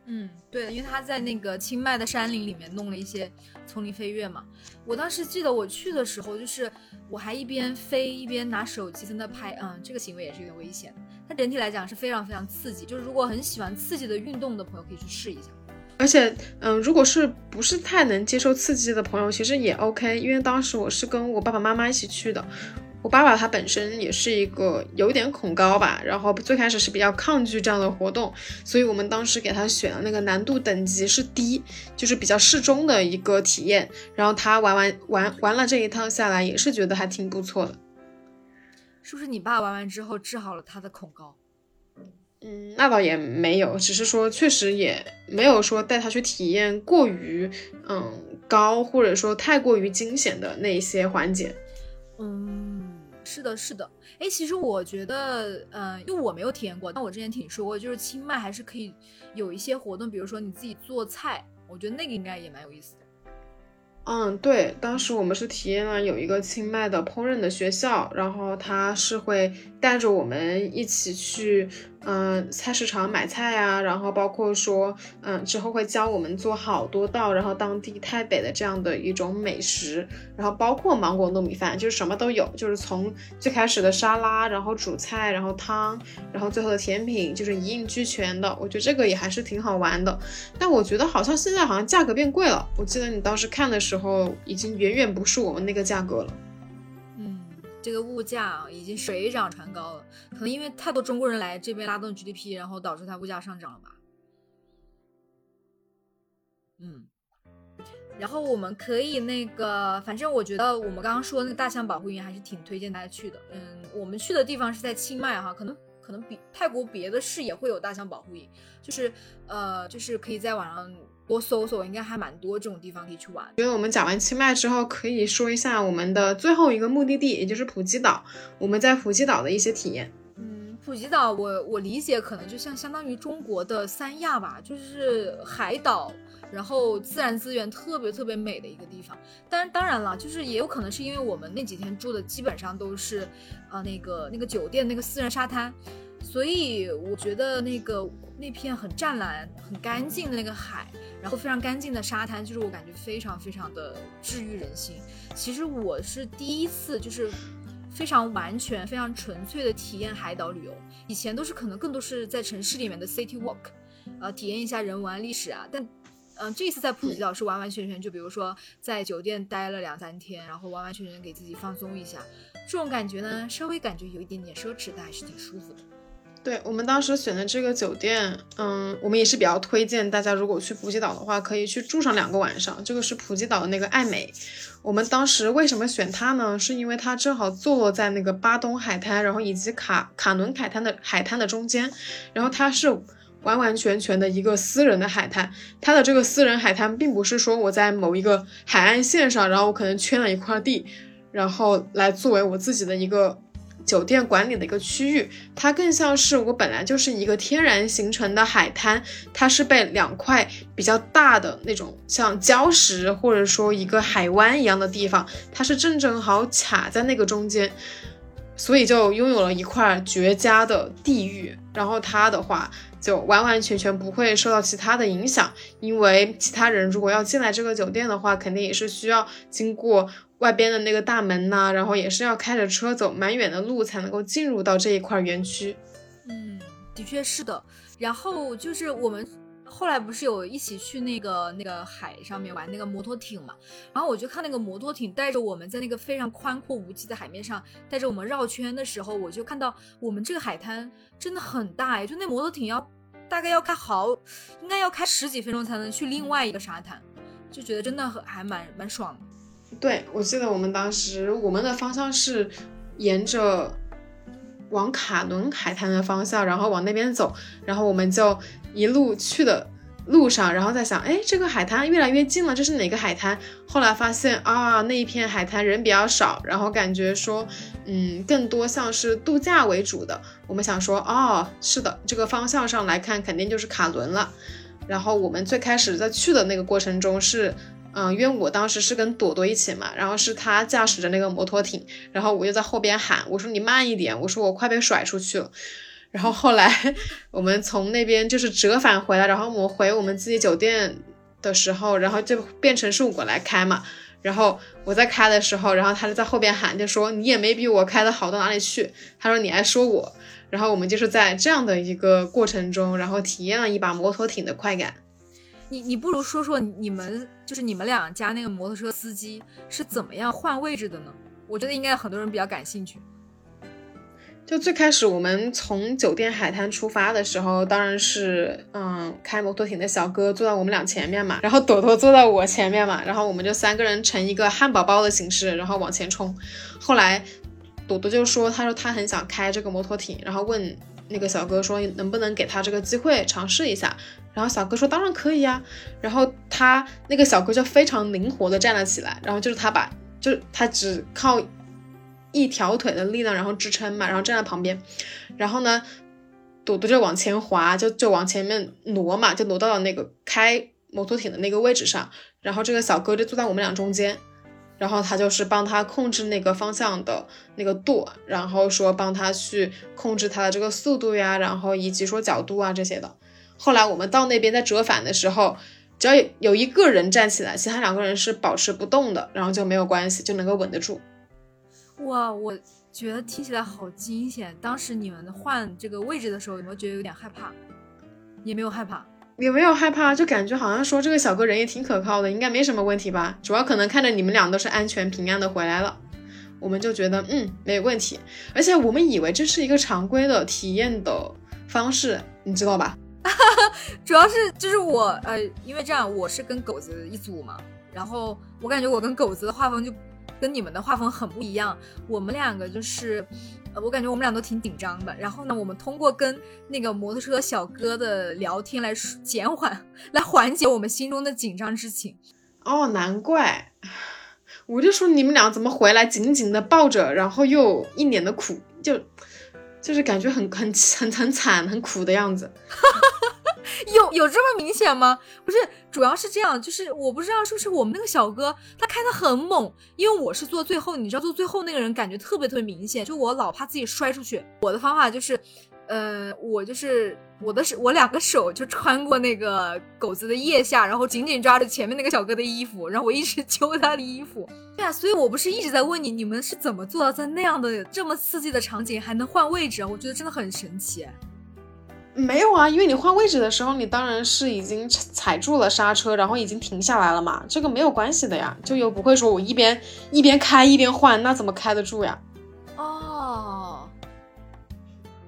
嗯，对，因为他在那个清迈的山林里面弄了一些丛林飞跃嘛。我当时记得我去的时候，就是我还一边飞一边拿手机在那拍，嗯，这个行为也是有点危险。它整体来讲是非常非常刺激，就是如果很喜欢刺激的运动的朋友可以去试一下。而且，嗯，如果是不是太能接受刺激的朋友，其实也 OK，因为当时我是跟我爸爸妈妈一起去的。我爸爸他本身也是一个有点恐高吧，然后最开始是比较抗拒这样的活动，所以我们当时给他选的那个难度等级是低，就是比较适中的一个体验。然后他玩完玩玩了这一趟下来，也是觉得还挺不错的。是不是你爸玩完之后治好了他的恐高？嗯，那倒也没有，只是说确实也没有说带他去体验过于嗯高，或者说太过于惊险的那一些环节。嗯，是的，是的。哎，其实我觉得，嗯，因为我没有体验过，但我之前听说过，就是清迈还是可以有一些活动，比如说你自己做菜，我觉得那个应该也蛮有意思的。嗯，对，当时我们是体验了有一个清迈的烹饪的学校，然后他是会带着我们一起去。嗯，菜市场买菜呀，然后包括说，嗯，之后会教我们做好多道，然后当地泰北的这样的一种美食，然后包括芒果糯米饭，就是什么都有，就是从最开始的沙拉，然后主菜，然后汤，然后最后的甜品，就是一应俱全的。我觉得这个也还是挺好玩的，但我觉得好像现在好像价格变贵了。我记得你当时看的时候，已经远远不是我们那个价格了。这个物价已经水涨船高了，可能因为太多中国人来这边拉动 GDP，然后导致它物价上涨了吧。嗯，然后我们可以那个，反正我觉得我们刚刚说那个大象保护营还是挺推荐大家去的。嗯，我们去的地方是在清迈哈，可能可能比泰国别的市也会有大象保护营，就是呃，就是可以在网上。多搜搜，应该还蛮多这种地方可以去玩。觉得我们讲完清迈之后，可以说一下我们的最后一个目的地，也就是普吉岛。我们在普吉岛的一些体验。嗯，普吉岛，我我理解可能就像相当于中国的三亚吧，就是海岛，然后自然资源特别特别美的一个地方。但是当然了，就是也有可能是因为我们那几天住的基本上都是，啊那个那个酒店那个私人沙滩。所以我觉得那个那片很湛蓝、很干净的那个海，然后非常干净的沙滩，就是我感觉非常非常的治愈人心。其实我是第一次，就是非常完全、非常纯粹的体验海岛旅游。以前都是可能更多是在城市里面的 city walk，呃，体验一下人文历史啊。但，嗯，这次在普吉岛是完完全全，就比如说在酒店待了两三天，然后完完全全给自己放松一下。这种感觉呢，稍微感觉有一点点奢侈，但还是挺舒服的。对我们当时选的这个酒店，嗯，我们也是比较推荐大家，如果去普吉岛的话，可以去住上两个晚上。这个是普吉岛的那个爱美，我们当时为什么选它呢？是因为它正好坐落在那个巴东海滩，然后以及卡卡伦海滩的海滩的中间，然后它是完完全全的一个私人的海滩。它的这个私人海滩，并不是说我在某一个海岸线上，然后我可能圈了一块地，然后来作为我自己的一个。酒店管理的一个区域，它更像是我本来就是一个天然形成的海滩，它是被两块比较大的那种像礁石或者说一个海湾一样的地方，它是正正好卡在那个中间，所以就拥有了一块绝佳的地域。然后它的话就完完全全不会受到其他的影响，因为其他人如果要进来这个酒店的话，肯定也是需要经过。外边的那个大门呐，然后也是要开着车走蛮远的路才能够进入到这一块园区。嗯，的确是的。然后就是我们后来不是有一起去那个那个海上面玩那个摩托艇嘛？然后我就看那个摩托艇带着我们在那个非常宽阔无际的海面上带着我们绕圈的时候，我就看到我们这个海滩真的很大哎，就那摩托艇要大概要开好，应该要开十几分钟才能去另外一个沙滩，就觉得真的很还蛮蛮爽的。对，我记得我们当时我们的方向是沿着往卡伦海滩的方向，然后往那边走，然后我们就一路去的路上，然后在想，哎，这个海滩越来越近了，这是哪个海滩？后来发现啊，那一片海滩人比较少，然后感觉说，嗯，更多像是度假为主的。我们想说，哦，是的，这个方向上来看，肯定就是卡伦了。然后我们最开始在去的那个过程中是。嗯，因为我当时是跟朵朵一起嘛，然后是他驾驶着那个摩托艇，然后我就在后边喊，我说你慢一点，我说我快被甩出去了。然后后来我们从那边就是折返回来，然后我们回我们自己酒店的时候，然后就变成是我来开嘛。然后我在开的时候，然后他就在后边喊，就说你也没比我开的好到哪里去。他说你还说我。然后我们就是在这样的一个过程中，然后体验了一把摩托艇的快感。你你不如说说你们就是你们两家那个摩托车司机是怎么样换位置的呢？我觉得应该很多人比较感兴趣。就最开始我们从酒店海滩出发的时候，当然是嗯开摩托艇的小哥坐在我们俩前面嘛，然后朵朵坐在我前面嘛，然后我们就三个人成一个汉堡包的形式，然后往前冲。后来朵朵就说，他说他很想开这个摩托艇，然后问那个小哥说能不能给他这个机会尝试一下。然后小哥说当然可以呀，然后他那个小哥就非常灵活的站了起来，然后就是他把，就是他只靠一条腿的力量，然后支撑嘛，然后站在旁边，然后呢，朵朵就往前滑，就就往前面挪嘛，就挪到了那个开摩托艇的那个位置上，然后这个小哥就坐在我们俩中间，然后他就是帮他控制那个方向的那个舵，然后说帮他去控制他的这个速度呀，然后以及说角度啊这些的。后来我们到那边在折返的时候，只要有有一个人站起来，其他两个人是保持不动的，然后就没有关系，就能够稳得住。哇，我觉得听起来好惊险！当时你们换这个位置的时候，有没有觉得有点害怕？也没有害怕，也没有害怕，就感觉好像说这个小哥人也挺可靠的，应该没什么问题吧？主要可能看着你们俩都是安全平安的回来了，我们就觉得嗯没有问题。而且我们以为这是一个常规的体验的方式，你知道吧？主要是就是我呃，因为这样我是跟狗子一组嘛，然后我感觉我跟狗子的画风就跟你们的画风很不一样。我们两个就是，我感觉我们俩都挺紧张的。然后呢，我们通过跟那个摩托车小哥的聊天来减缓、来缓解我们心中的紧张之情。哦，难怪，我就说你们俩怎么回来紧紧的抱着，然后又一脸的苦，就。就是感觉很很很很惨很苦的样子，有有这么明显吗？不是，主要是这样，就是我不知道是不是我们那个小哥他开的很猛，因为我是坐最后，你知道坐最后那个人感觉特别特别明显，就我老怕自己摔出去。我的方法就是。呃，我就是我的手，我两个手就穿过那个狗子的腋下，然后紧紧抓着前面那个小哥的衣服，然后我一直 揪他的衣服。对啊，所以我不是一直在问你，你们是怎么做到在那样的这么刺激的场景还能换位置？我觉得真的很神奇。没有啊，因为你换位置的时候，你当然是已经踩住了刹车，然后已经停下来了嘛，这个没有关系的呀，就又不会说我一边一边开一边换，那怎么开得住呀？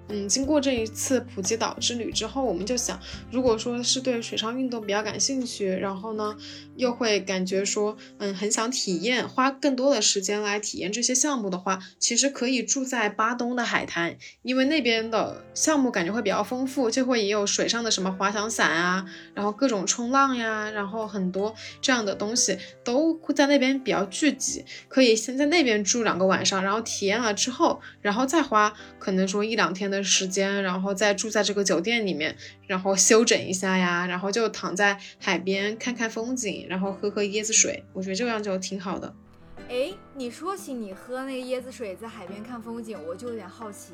嗯，经过这一次普吉岛之旅之后，我们就想，如果说是对水上运动比较感兴趣，然后呢，又会感觉说，嗯，很想体验，花更多的时间来体验这些项目的话，其实可以住在巴东的海滩，因为那边的项目感觉会比较丰富，就会也有水上的什么滑翔伞啊，然后各种冲浪呀，然后很多这样的东西都会在那边比较聚集，可以先在那边住两个晚上，然后体验了之后，然后再花可能说一两天的。时间，然后再住在这个酒店里面，然后休整一下呀，然后就躺在海边看看风景，然后喝喝椰子水，我觉得这样就挺好的。哎，你说起你喝那个椰子水在海边看风景，我就有点好奇。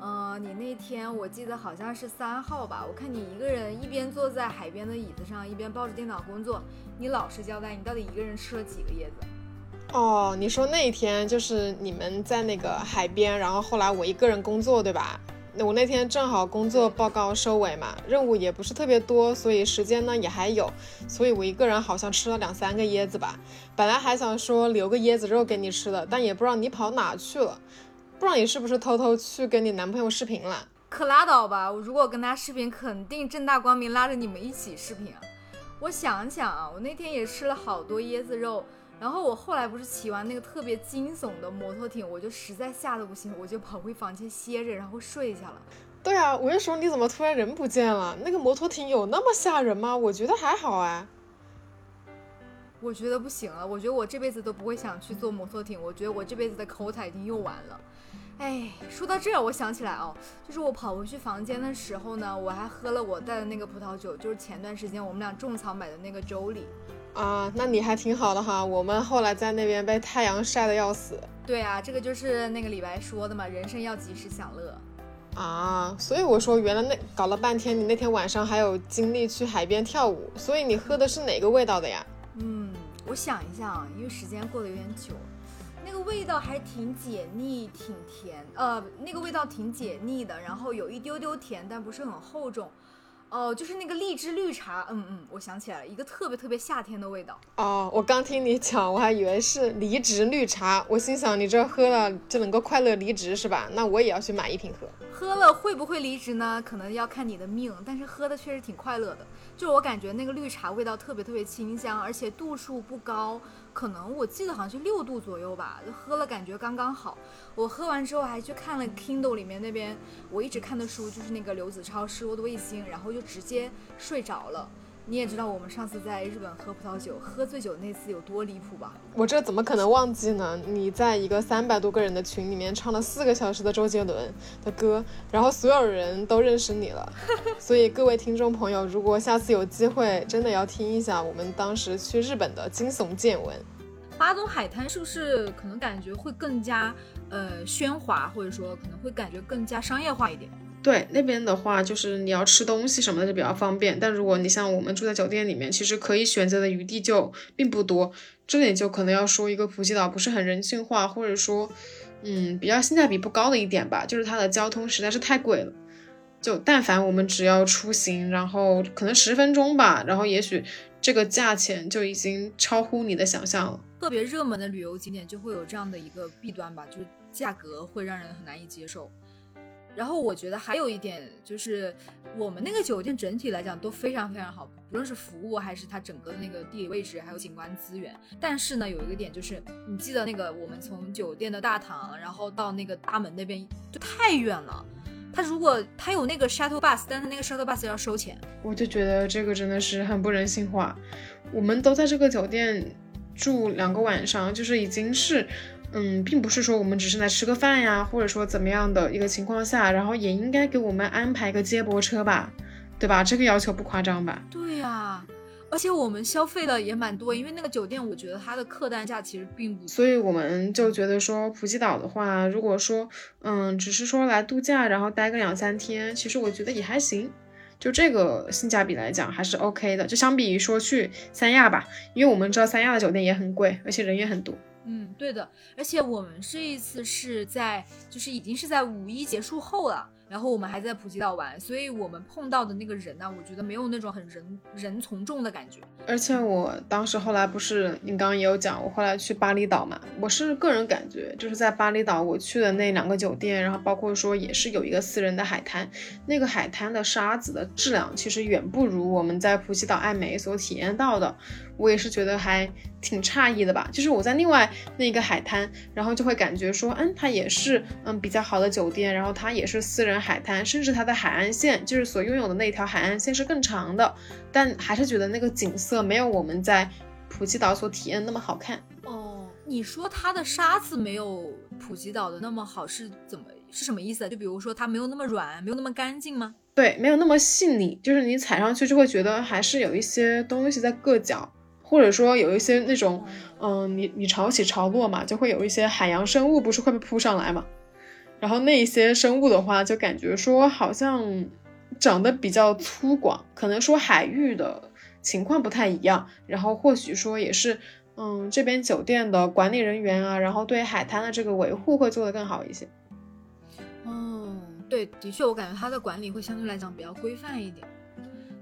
嗯，你那天我记得好像是三号吧，我看你一个人一边坐在海边的椅子上，一边抱着电脑工作，你老实交代，你到底一个人吃了几个椰子？哦，你说那一天就是你们在那个海边，然后后来我一个人工作，对吧？我那天正好工作报告收尾嘛，任务也不是特别多，所以时间呢也还有，所以我一个人好像吃了两三个椰子吧。本来还想说留个椰子肉给你吃的，但也不知道你跑哪去了，不知道你是不是偷偷去跟你男朋友视频了？可拉倒吧，我如果跟他视频，肯定正大光明拉着你们一起视频啊。我想想啊，我那天也吃了好多椰子肉。然后我后来不是骑完那个特别惊悚的摩托艇，我就实在吓得不行，我就跑回房间歇着，然后睡下了。对啊，我就说你怎么突然人不见了？那个摩托艇有那么吓人吗？我觉得还好哎。我觉得不行了，我觉得我这辈子都不会想去坐摩托艇，我觉得我这辈子的口彩已经用完了。哎，说到这儿，我想起来哦，就是我跑回去房间的时候呢，我还喝了我带的那个葡萄酒，就是前段时间我们俩种草买的那个周礼。啊，那你还挺好的哈。我们后来在那边被太阳晒得要死。对啊，这个就是那个李白说的嘛，人生要及时享乐。啊，所以我说原来那搞了半天，你那天晚上还有精力去海边跳舞。所以你喝的是哪个味道的呀？嗯，我想一下啊，因为时间过得有点久，那个味道还挺解腻，挺甜。呃，那个味道挺解腻的，然后有一丢丢甜，但不是很厚重。哦，就是那个荔枝绿茶，嗯嗯，我想起来了，一个特别特别夏天的味道。哦，我刚听你讲，我还以为是离职绿茶，我心想你这喝了就能够快乐离职是吧？那我也要去买一瓶喝。喝了会不会离职呢？可能要看你的命，但是喝的确实挺快乐的。就我感觉那个绿茶味道特别特别清香，而且度数不高。可能我记得好像是六度左右吧，就喝了感觉刚刚好。我喝完之后还去看了 Kindle 里面那边我一直看的书，就是那个刘子超失落的卫星，然后就直接睡着了。你也知道我们上次在日本喝葡萄酒喝醉酒那次有多离谱吧？我这怎么可能忘记呢？你在一个三百多个人的群里面唱了四个小时的周杰伦的歌，然后所有人都认识你了。所以各位听众朋友，如果下次有机会，真的要听一下我们当时去日本的惊悚见闻。巴东海滩是不是可能感觉会更加呃喧哗，或者说可能会感觉更加商业化一点？对那边的话，就是你要吃东西什么的就比较方便。但如果你像我们住在酒店里面，其实可以选择的余地就并不多。这里就可能要说一个普吉岛不是很人性化，或者说，嗯，比较性价比不高的一点吧，就是它的交通实在是太贵了。就但凡我们只要出行，然后可能十分钟吧，然后也许这个价钱就已经超乎你的想象了。特别热门的旅游景点就会有这样的一个弊端吧，就是价格会让人很难以接受。然后我觉得还有一点就是，我们那个酒店整体来讲都非常非常好，不论是服务还是它整个的那个地理位置，还有景观资源。但是呢，有一个点就是，你记得那个我们从酒店的大堂，然后到那个大门那边就太远了。他如果他有那个 shuttle bus，但是那个 shuttle bus 要收钱，我就觉得这个真的是很不人性化。我们都在这个酒店住两个晚上，就是已经是。嗯，并不是说我们只是来吃个饭呀，或者说怎么样的一个情况下，然后也应该给我们安排个接驳车吧，对吧？这个要求不夸张吧？对呀，而且我们消费的也蛮多，因为那个酒店，我觉得它的客单价其实并不，所以我们就觉得说普吉岛的话，如果说嗯，只是说来度假，然后待个两三天，其实我觉得也还行，就这个性价比来讲还是 OK 的，就相比于说去三亚吧，因为我们知道三亚的酒店也很贵，而且人也很多。嗯，对的，而且我们这一次是在，就是已经是在五一结束后了。然后我们还在普吉岛玩，所以我们碰到的那个人呢，我觉得没有那种很人人从众的感觉。而且我当时后来不是你刚刚也有讲，我后来去巴厘岛嘛，我是个人感觉，就是在巴厘岛我去的那两个酒店，然后包括说也是有一个私人的海滩，那个海滩的沙子的质量其实远不如我们在普吉岛爱美所体验到的，我也是觉得还挺诧异的吧。就是我在另外那个海滩，然后就会感觉说，嗯，它也是嗯比较好的酒店，然后它也是私人。海滩，甚至它的海岸线，就是所拥有的那条海岸线是更长的，但还是觉得那个景色没有我们在普吉岛所体验那么好看。哦，你说它的沙子没有普吉岛的那么好，是怎么是什么意思？就比如说它没有那么软，没有那么干净吗？对，没有那么细腻，就是你踩上去就会觉得还是有一些东西在硌脚，或者说有一些那种，嗯，你你潮起潮落嘛，就会有一些海洋生物不是会被扑上来嘛。然后那一些生物的话，就感觉说好像长得比较粗犷，可能说海域的情况不太一样。然后或许说也是，嗯，这边酒店的管理人员啊，然后对海滩的这个维护会做得更好一些。哦，对，的确，我感觉它的管理会相对来讲比较规范一点。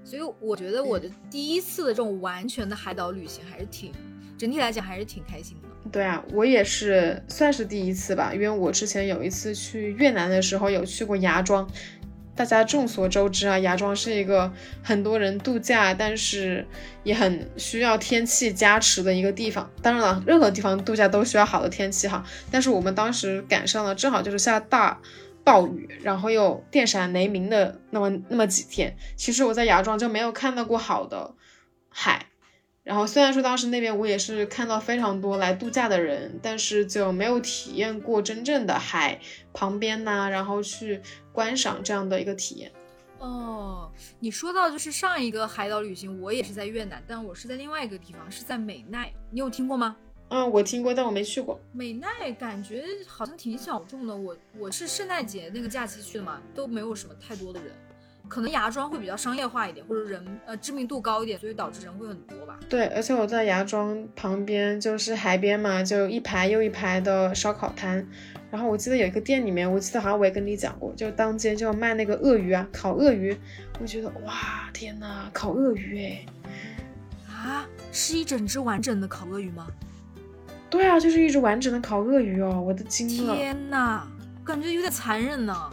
所以我觉得我的第一次的这种完全的海岛旅行还是挺，整体来讲还是挺开心的。对啊，我也是算是第一次吧，因为我之前有一次去越南的时候有去过芽庄。大家众所周知啊，芽庄是一个很多人度假，但是也很需要天气加持的一个地方。当然了，任何地方度假都需要好的天气哈。但是我们当时赶上了，正好就是下大暴雨，然后又电闪雷鸣的那么那么几天。其实我在芽庄就没有看到过好的海。然后虽然说当时那边我也是看到非常多来度假的人，但是就没有体验过真正的海旁边呐，然后去观赏这样的一个体验。哦，你说到就是上一个海岛旅行，我也是在越南，但我是在另外一个地方，是在美奈，你有听过吗？嗯，我听过，但我没去过。美奈感觉好像挺小众的，我我是圣诞节那个假期去的嘛，都没有什么太多的人。可能芽庄会比较商业化一点，或者人呃知名度高一点，所以导致人会很多吧。对，而且我在芽庄旁边就是海边嘛，就一排又一排的烧烤摊。然后我记得有一个店里面，我记得好像我也跟你讲过，就当街就卖那个鳄鱼啊，烤鳄鱼。我觉得哇，天呐，烤鳄鱼哎！啊，是一整只完整的烤鳄鱼吗？对啊，就是一只完整的烤鳄鱼哦，我的惊了！天呐，感觉有点残忍呢。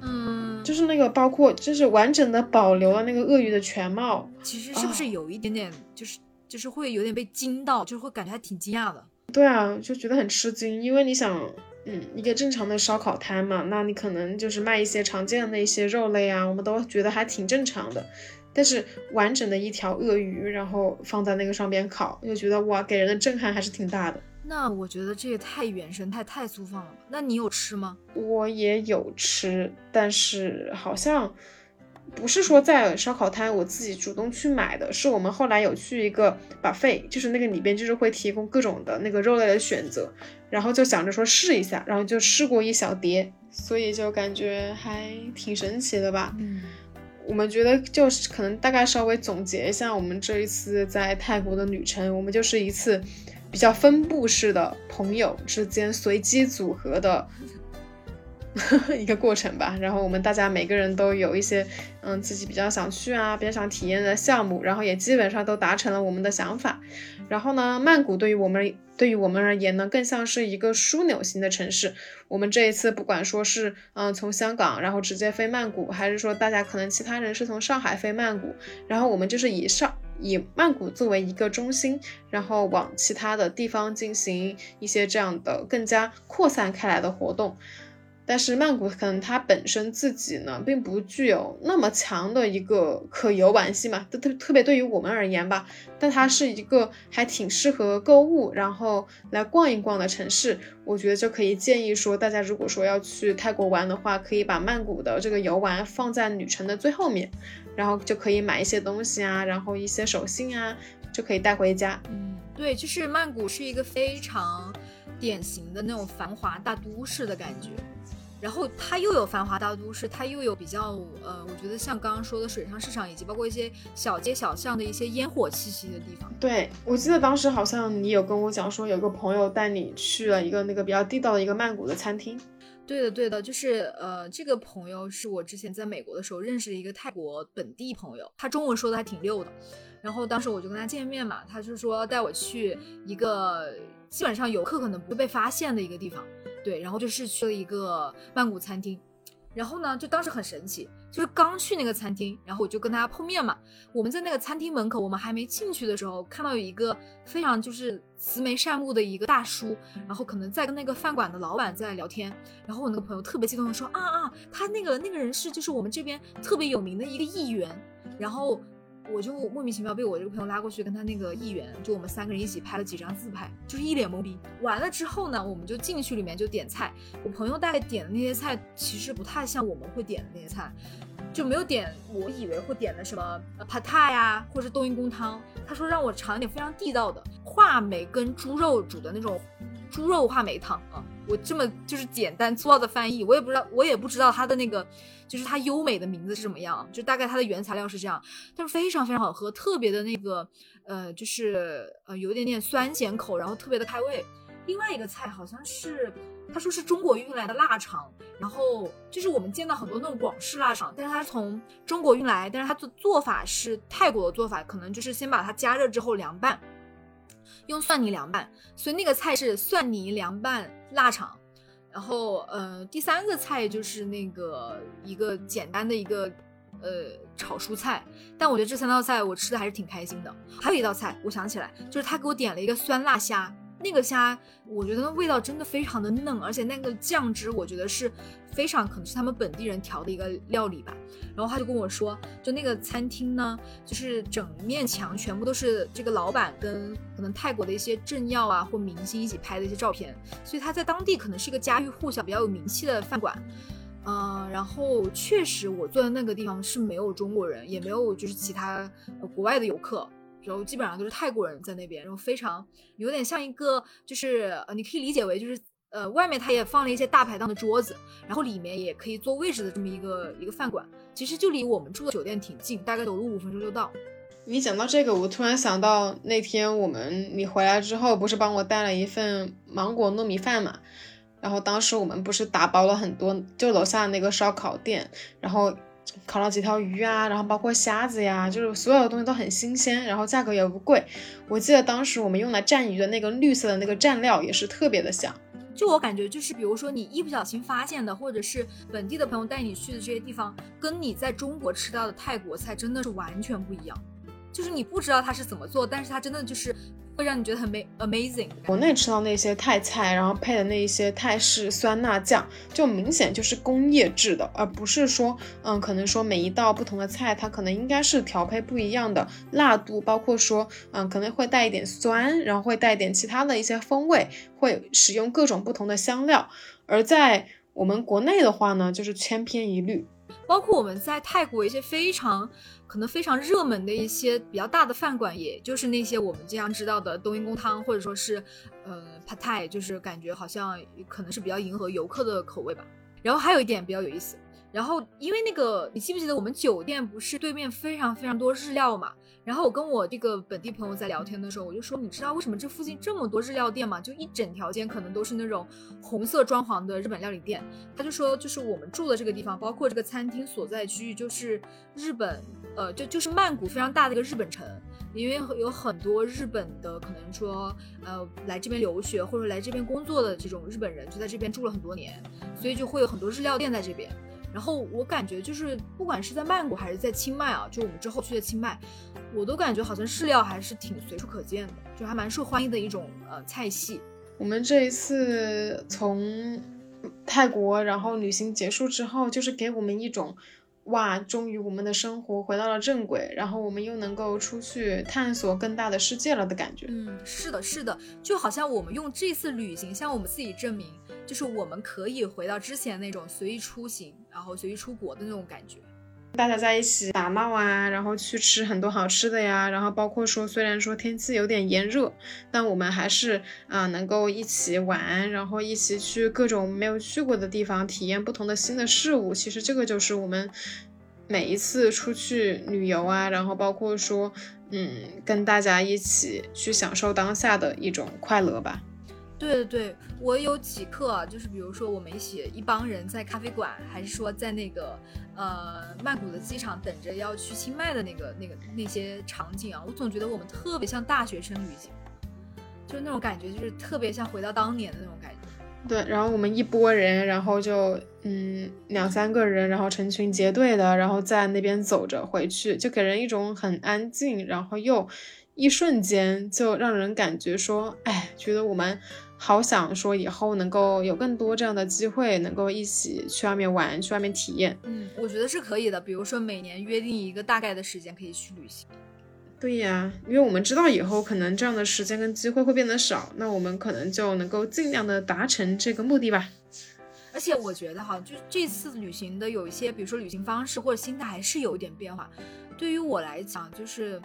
嗯，就是那个包括，就是完整的保留了那个鳄鱼的全貌。其实是不是有一点点，就是就是会有点被惊到，就是会感觉还挺惊讶的。对啊，就觉得很吃惊，因为你想，嗯，一个正常的烧烤摊嘛，那你可能就是卖一些常见的一些肉类啊，我们都觉得还挺正常的。但是完整的一条鳄鱼，然后放在那个上边烤，就觉得哇，给人的震撼还是挺大的。那我觉得这也太原生态、太粗放了吧？那你有吃吗？我也有吃，但是好像不是说在烧烤摊我自己主动去买的，是我们后来有去一个 buffet，就是那个里边就是会提供各种的那个肉类的选择，然后就想着说试一下，然后就试过一小碟，所以就感觉还挺神奇的吧。嗯，我们觉得就是可能大概稍微总结一下我们这一次在泰国的旅程，我们就是一次。比较分布式的朋友之间随机组合的 一个过程吧。然后我们大家每个人都有一些嗯自己比较想去啊、比较想体验的项目，然后也基本上都达成了我们的想法。然后呢，曼谷对于我们对于我们而言呢，更像是一个枢纽型的城市。我们这一次不管说是嗯从香港然后直接飞曼谷，还是说大家可能其他人是从上海飞曼谷，然后我们就是以上。以曼谷作为一个中心，然后往其他的地方进行一些这样的更加扩散开来的活动。但是曼谷可能它本身自己呢，并不具有那么强的一个可游玩性嘛，特特特别对于我们而言吧。但它是一个还挺适合购物，然后来逛一逛的城市。我觉得就可以建议说，大家如果说要去泰国玩的话，可以把曼谷的这个游玩放在旅程的最后面。然后就可以买一些东西啊，然后一些手信啊，就可以带回家。嗯，对，就是曼谷是一个非常典型的那种繁华大都市的感觉，然后它又有繁华大都市，它又有比较呃，我觉得像刚刚说的水上市场，以及包括一些小街小巷的一些烟火气息的地方。对，我记得当时好像你有跟我讲说，有个朋友带你去了一个那个比较地道的一个曼谷的餐厅。对的，对的，就是呃，这个朋友是我之前在美国的时候认识的一个泰国本地朋友，他中文说的还挺溜的。然后当时我就跟他见面嘛，他就说带我去一个基本上游客可能不会被发现的一个地方，对，然后就是去了一个曼谷餐厅。然后呢，就当时很神奇，就是刚去那个餐厅，然后我就跟大家碰面嘛。我们在那个餐厅门口，我们还没进去的时候，看到有一个非常就是慈眉善目的一个大叔，然后可能在跟那个饭馆的老板在聊天。然后我那个朋友特别激动的说：“啊啊，他那个那个人是就是我们这边特别有名的一个议员。”然后。我就莫名其妙被我这个朋友拉过去，跟他那个议员，就我们三个人一起拍了几张自拍，就是一脸懵逼。完了之后呢，我们就进去里面就点菜。我朋友大概点的那些菜，其实不太像我们会点的那些菜，就没有点我以为会点的什么呃 p a t a 呀，或者冬阴功汤。他说让我尝一点非常地道的话梅跟猪肉煮的那种猪肉话梅汤啊。我这么就是简单粗暴的翻译，我也不知道，我也不知道它的那个就是它优美的名字是什么样，就大概它的原材料是这样，但是非常非常好喝，特别的那个呃，就是呃有一点点酸咸口，然后特别的开胃。另外一个菜好像是，他说是中国运来的腊肠，然后就是我们见到很多那种广式腊肠，但是它从中国运来，但是它的做法是泰国的做法，可能就是先把它加热之后凉拌，用蒜泥凉拌，所以那个菜是蒜泥凉拌腊肠。然后，呃，第三个菜就是那个一个简单的一个，呃，炒蔬菜。但我觉得这三道菜我吃的还是挺开心的。还有一道菜，我想起来，就是他给我点了一个酸辣虾。那个虾，我觉得味道真的非常的嫩，而且那个酱汁，我觉得是非常可能是他们本地人调的一个料理吧。然后他就跟我说，就那个餐厅呢，就是整面墙全部都是这个老板跟可能泰国的一些政要啊或明星一起拍的一些照片，所以他在当地可能是一个家喻户晓、比较有名气的饭馆。嗯，然后确实我坐在那个地方是没有中国人，也没有就是其他国外的游客。然后基本上都是泰国人在那边，然后非常有点像一个，就是呃，你可以理解为就是呃，外面他也放了一些大排档的桌子，然后里面也可以坐位置的这么一个一个饭馆，其实就离我们住的酒店挺近，大概走路五分钟就到。你讲到这个，我突然想到那天我们你回来之后，不是帮我带了一份芒果糯米饭嘛？然后当时我们不是打包了很多，就楼下那个烧烤店，然后。烤了几条鱼啊，然后包括虾子呀，就是所有的东西都很新鲜，然后价格也不贵。我记得当时我们用来蘸鱼的那个绿色的那个蘸料也是特别的香。就我感觉，就是比如说你一不小心发现的，或者是本地的朋友带你去的这些地方，跟你在中国吃到的泰国菜真的是完全不一样。就是你不知道它是怎么做，但是它真的就是会让你觉得很 amazing。国内吃到那些泰菜，然后配的那一些泰式酸辣酱，就明显就是工业制的，而不是说，嗯，可能说每一道不同的菜，它可能应该是调配不一样的辣度，包括说，嗯，可能会带一点酸，然后会带一点其他的一些风味，会使用各种不同的香料。而在我们国内的话呢，就是千篇一律。包括我们在泰国一些非常可能非常热门的一些比较大的饭馆，也就是那些我们经常知道的冬阴功汤，或者说是呃 p a t a i 就是感觉好像可能是比较迎合游客的口味吧。然后还有一点比较有意思。然后，因为那个，你记不记得我们酒店不是对面非常非常多日料嘛？然后我跟我这个本地朋友在聊天的时候，我就说，你知道为什么这附近这么多日料店吗？就一整条街可能都是那种红色装潢的日本料理店。他就说，就是我们住的这个地方，包括这个餐厅所在区域，就是日本，呃，就就是曼谷非常大的一个日本城，因为有很多日本的可能说，呃，来这边留学或者来这边工作的这种日本人就在这边住了很多年，所以就会有很多日料店在这边。然后我感觉就是，不管是在曼谷还是在清迈啊，就我们之后去的清迈，我都感觉好像日料还是挺随处可见的，就还蛮受欢迎的一种呃菜系。我们这一次从泰国然后旅行结束之后，就是给我们一种。哇，终于我们的生活回到了正轨，然后我们又能够出去探索更大的世界了的感觉。嗯，是的，是的，就好像我们用这次旅行向我们自己证明，就是我们可以回到之前那种随意出行，然后随意出国的那种感觉。大家在一起打闹啊，然后去吃很多好吃的呀，然后包括说，虽然说天气有点炎热，但我们还是啊能够一起玩，然后一起去各种没有去过的地方，体验不同的新的事物。其实这个就是我们每一次出去旅游啊，然后包括说，嗯，跟大家一起去享受当下的一种快乐吧。对对对，我有几刻就是比如说我们一起一帮人在咖啡馆，还是说在那个。呃，曼谷的机场等着要去清迈的那个、那个那些场景啊，我总觉得我们特别像大学生旅行，就是那种感觉，就是特别像回到当年的那种感觉。对，然后我们一拨人，然后就嗯两三个人，然后成群结队的，然后在那边走着回去，就给人一种很安静，然后又一瞬间就让人感觉说，哎，觉得我们。好想说以后能够有更多这样的机会，能够一起去外面玩，去外面体验。嗯，我觉得是可以的。比如说每年约定一个大概的时间可以去旅行。对呀，因为我们知道以后可能这样的时间跟机会会变得少，那我们可能就能够尽量的达成这个目的吧。而且我觉得哈，就这次旅行的有一些，比如说旅行方式或者心态还是有一点变化。对于我来讲，就是。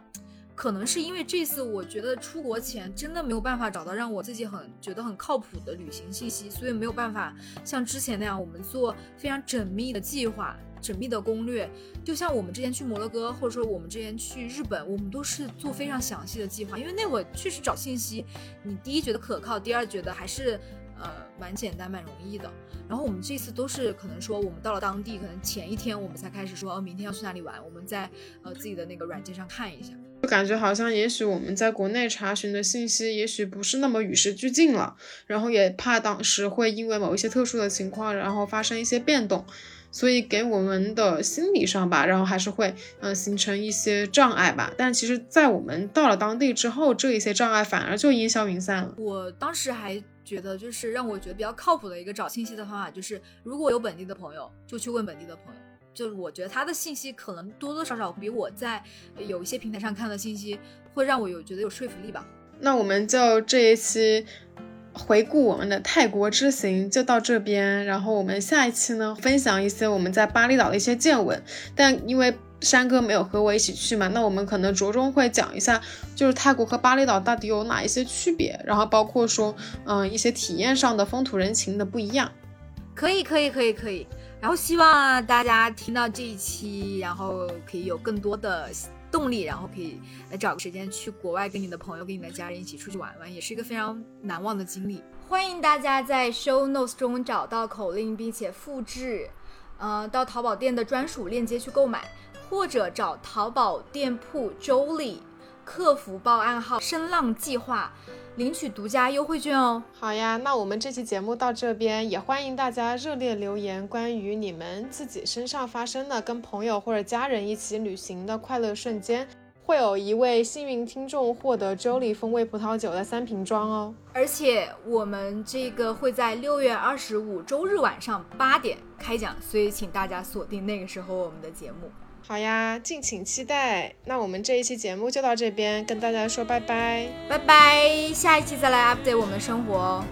可能是因为这次，我觉得出国前真的没有办法找到让我自己很觉得很靠谱的旅行信息，所以没有办法像之前那样，我们做非常缜密的计划，缜密的攻略。就像我们之前去摩洛哥，或者说我们之前去日本，我们都是做非常详细的计划，因为那会确实找信息，你第一觉得可靠，第二觉得还是。呃，蛮简单，蛮容易的。然后我们这次都是可能说，我们到了当地，可能前一天我们才开始说，哦，明天要去哪里玩，我们在呃自己的那个软件上看一下。就感觉好像，也许我们在国内查询的信息，也许不是那么与时俱进了。然后也怕当时会因为某一些特殊的情况，然后发生一些变动，所以给我们的心理上吧，然后还是会嗯形成一些障碍吧。但其实，在我们到了当地之后，这一些障碍反而就烟消云散了。我当时还。觉得就是让我觉得比较靠谱的一个找信息的方法，就是如果有本地的朋友，就去问本地的朋友。就是我觉得他的信息可能多多少少比我在有一些平台上看的信息会让我有觉得有说服力吧。那我们就这一期回顾我们的泰国之行就到这边，然后我们下一期呢分享一些我们在巴厘岛的一些见闻。但因为山哥没有和我一起去嘛，那我们可能着重会讲一下，就是泰国和巴厘岛到底有哪一些区别，然后包括说，嗯，一些体验上的风土人情的不一样。可以，可以，可以，可以。然后希望大家听到这一期，然后可以有更多的动力，然后可以来找个时间去国外跟你的朋友、跟你的家人一起出去玩玩，也是一个非常难忘的经历。欢迎大家在 Show Notes 中找到口令，并且复制，呃，到淘宝店的专属链接去购买。或者找淘宝店铺周丽，客服报暗号“声浪计划”，领取独家优惠券哦。好呀，那我们这期节目到这边，也欢迎大家热烈留言，关于你们自己身上发生的跟朋友或者家人一起旅行的快乐瞬间，会有一位幸运听众获得周丽风味葡萄酒的三瓶装哦。而且我们这个会在六月二十五周日晚上八点开奖，所以请大家锁定那个时候我们的节目。好呀，敬请期待。那我们这一期节目就到这边，跟大家说拜拜，拜拜。下一期再来 update 我们生活哦。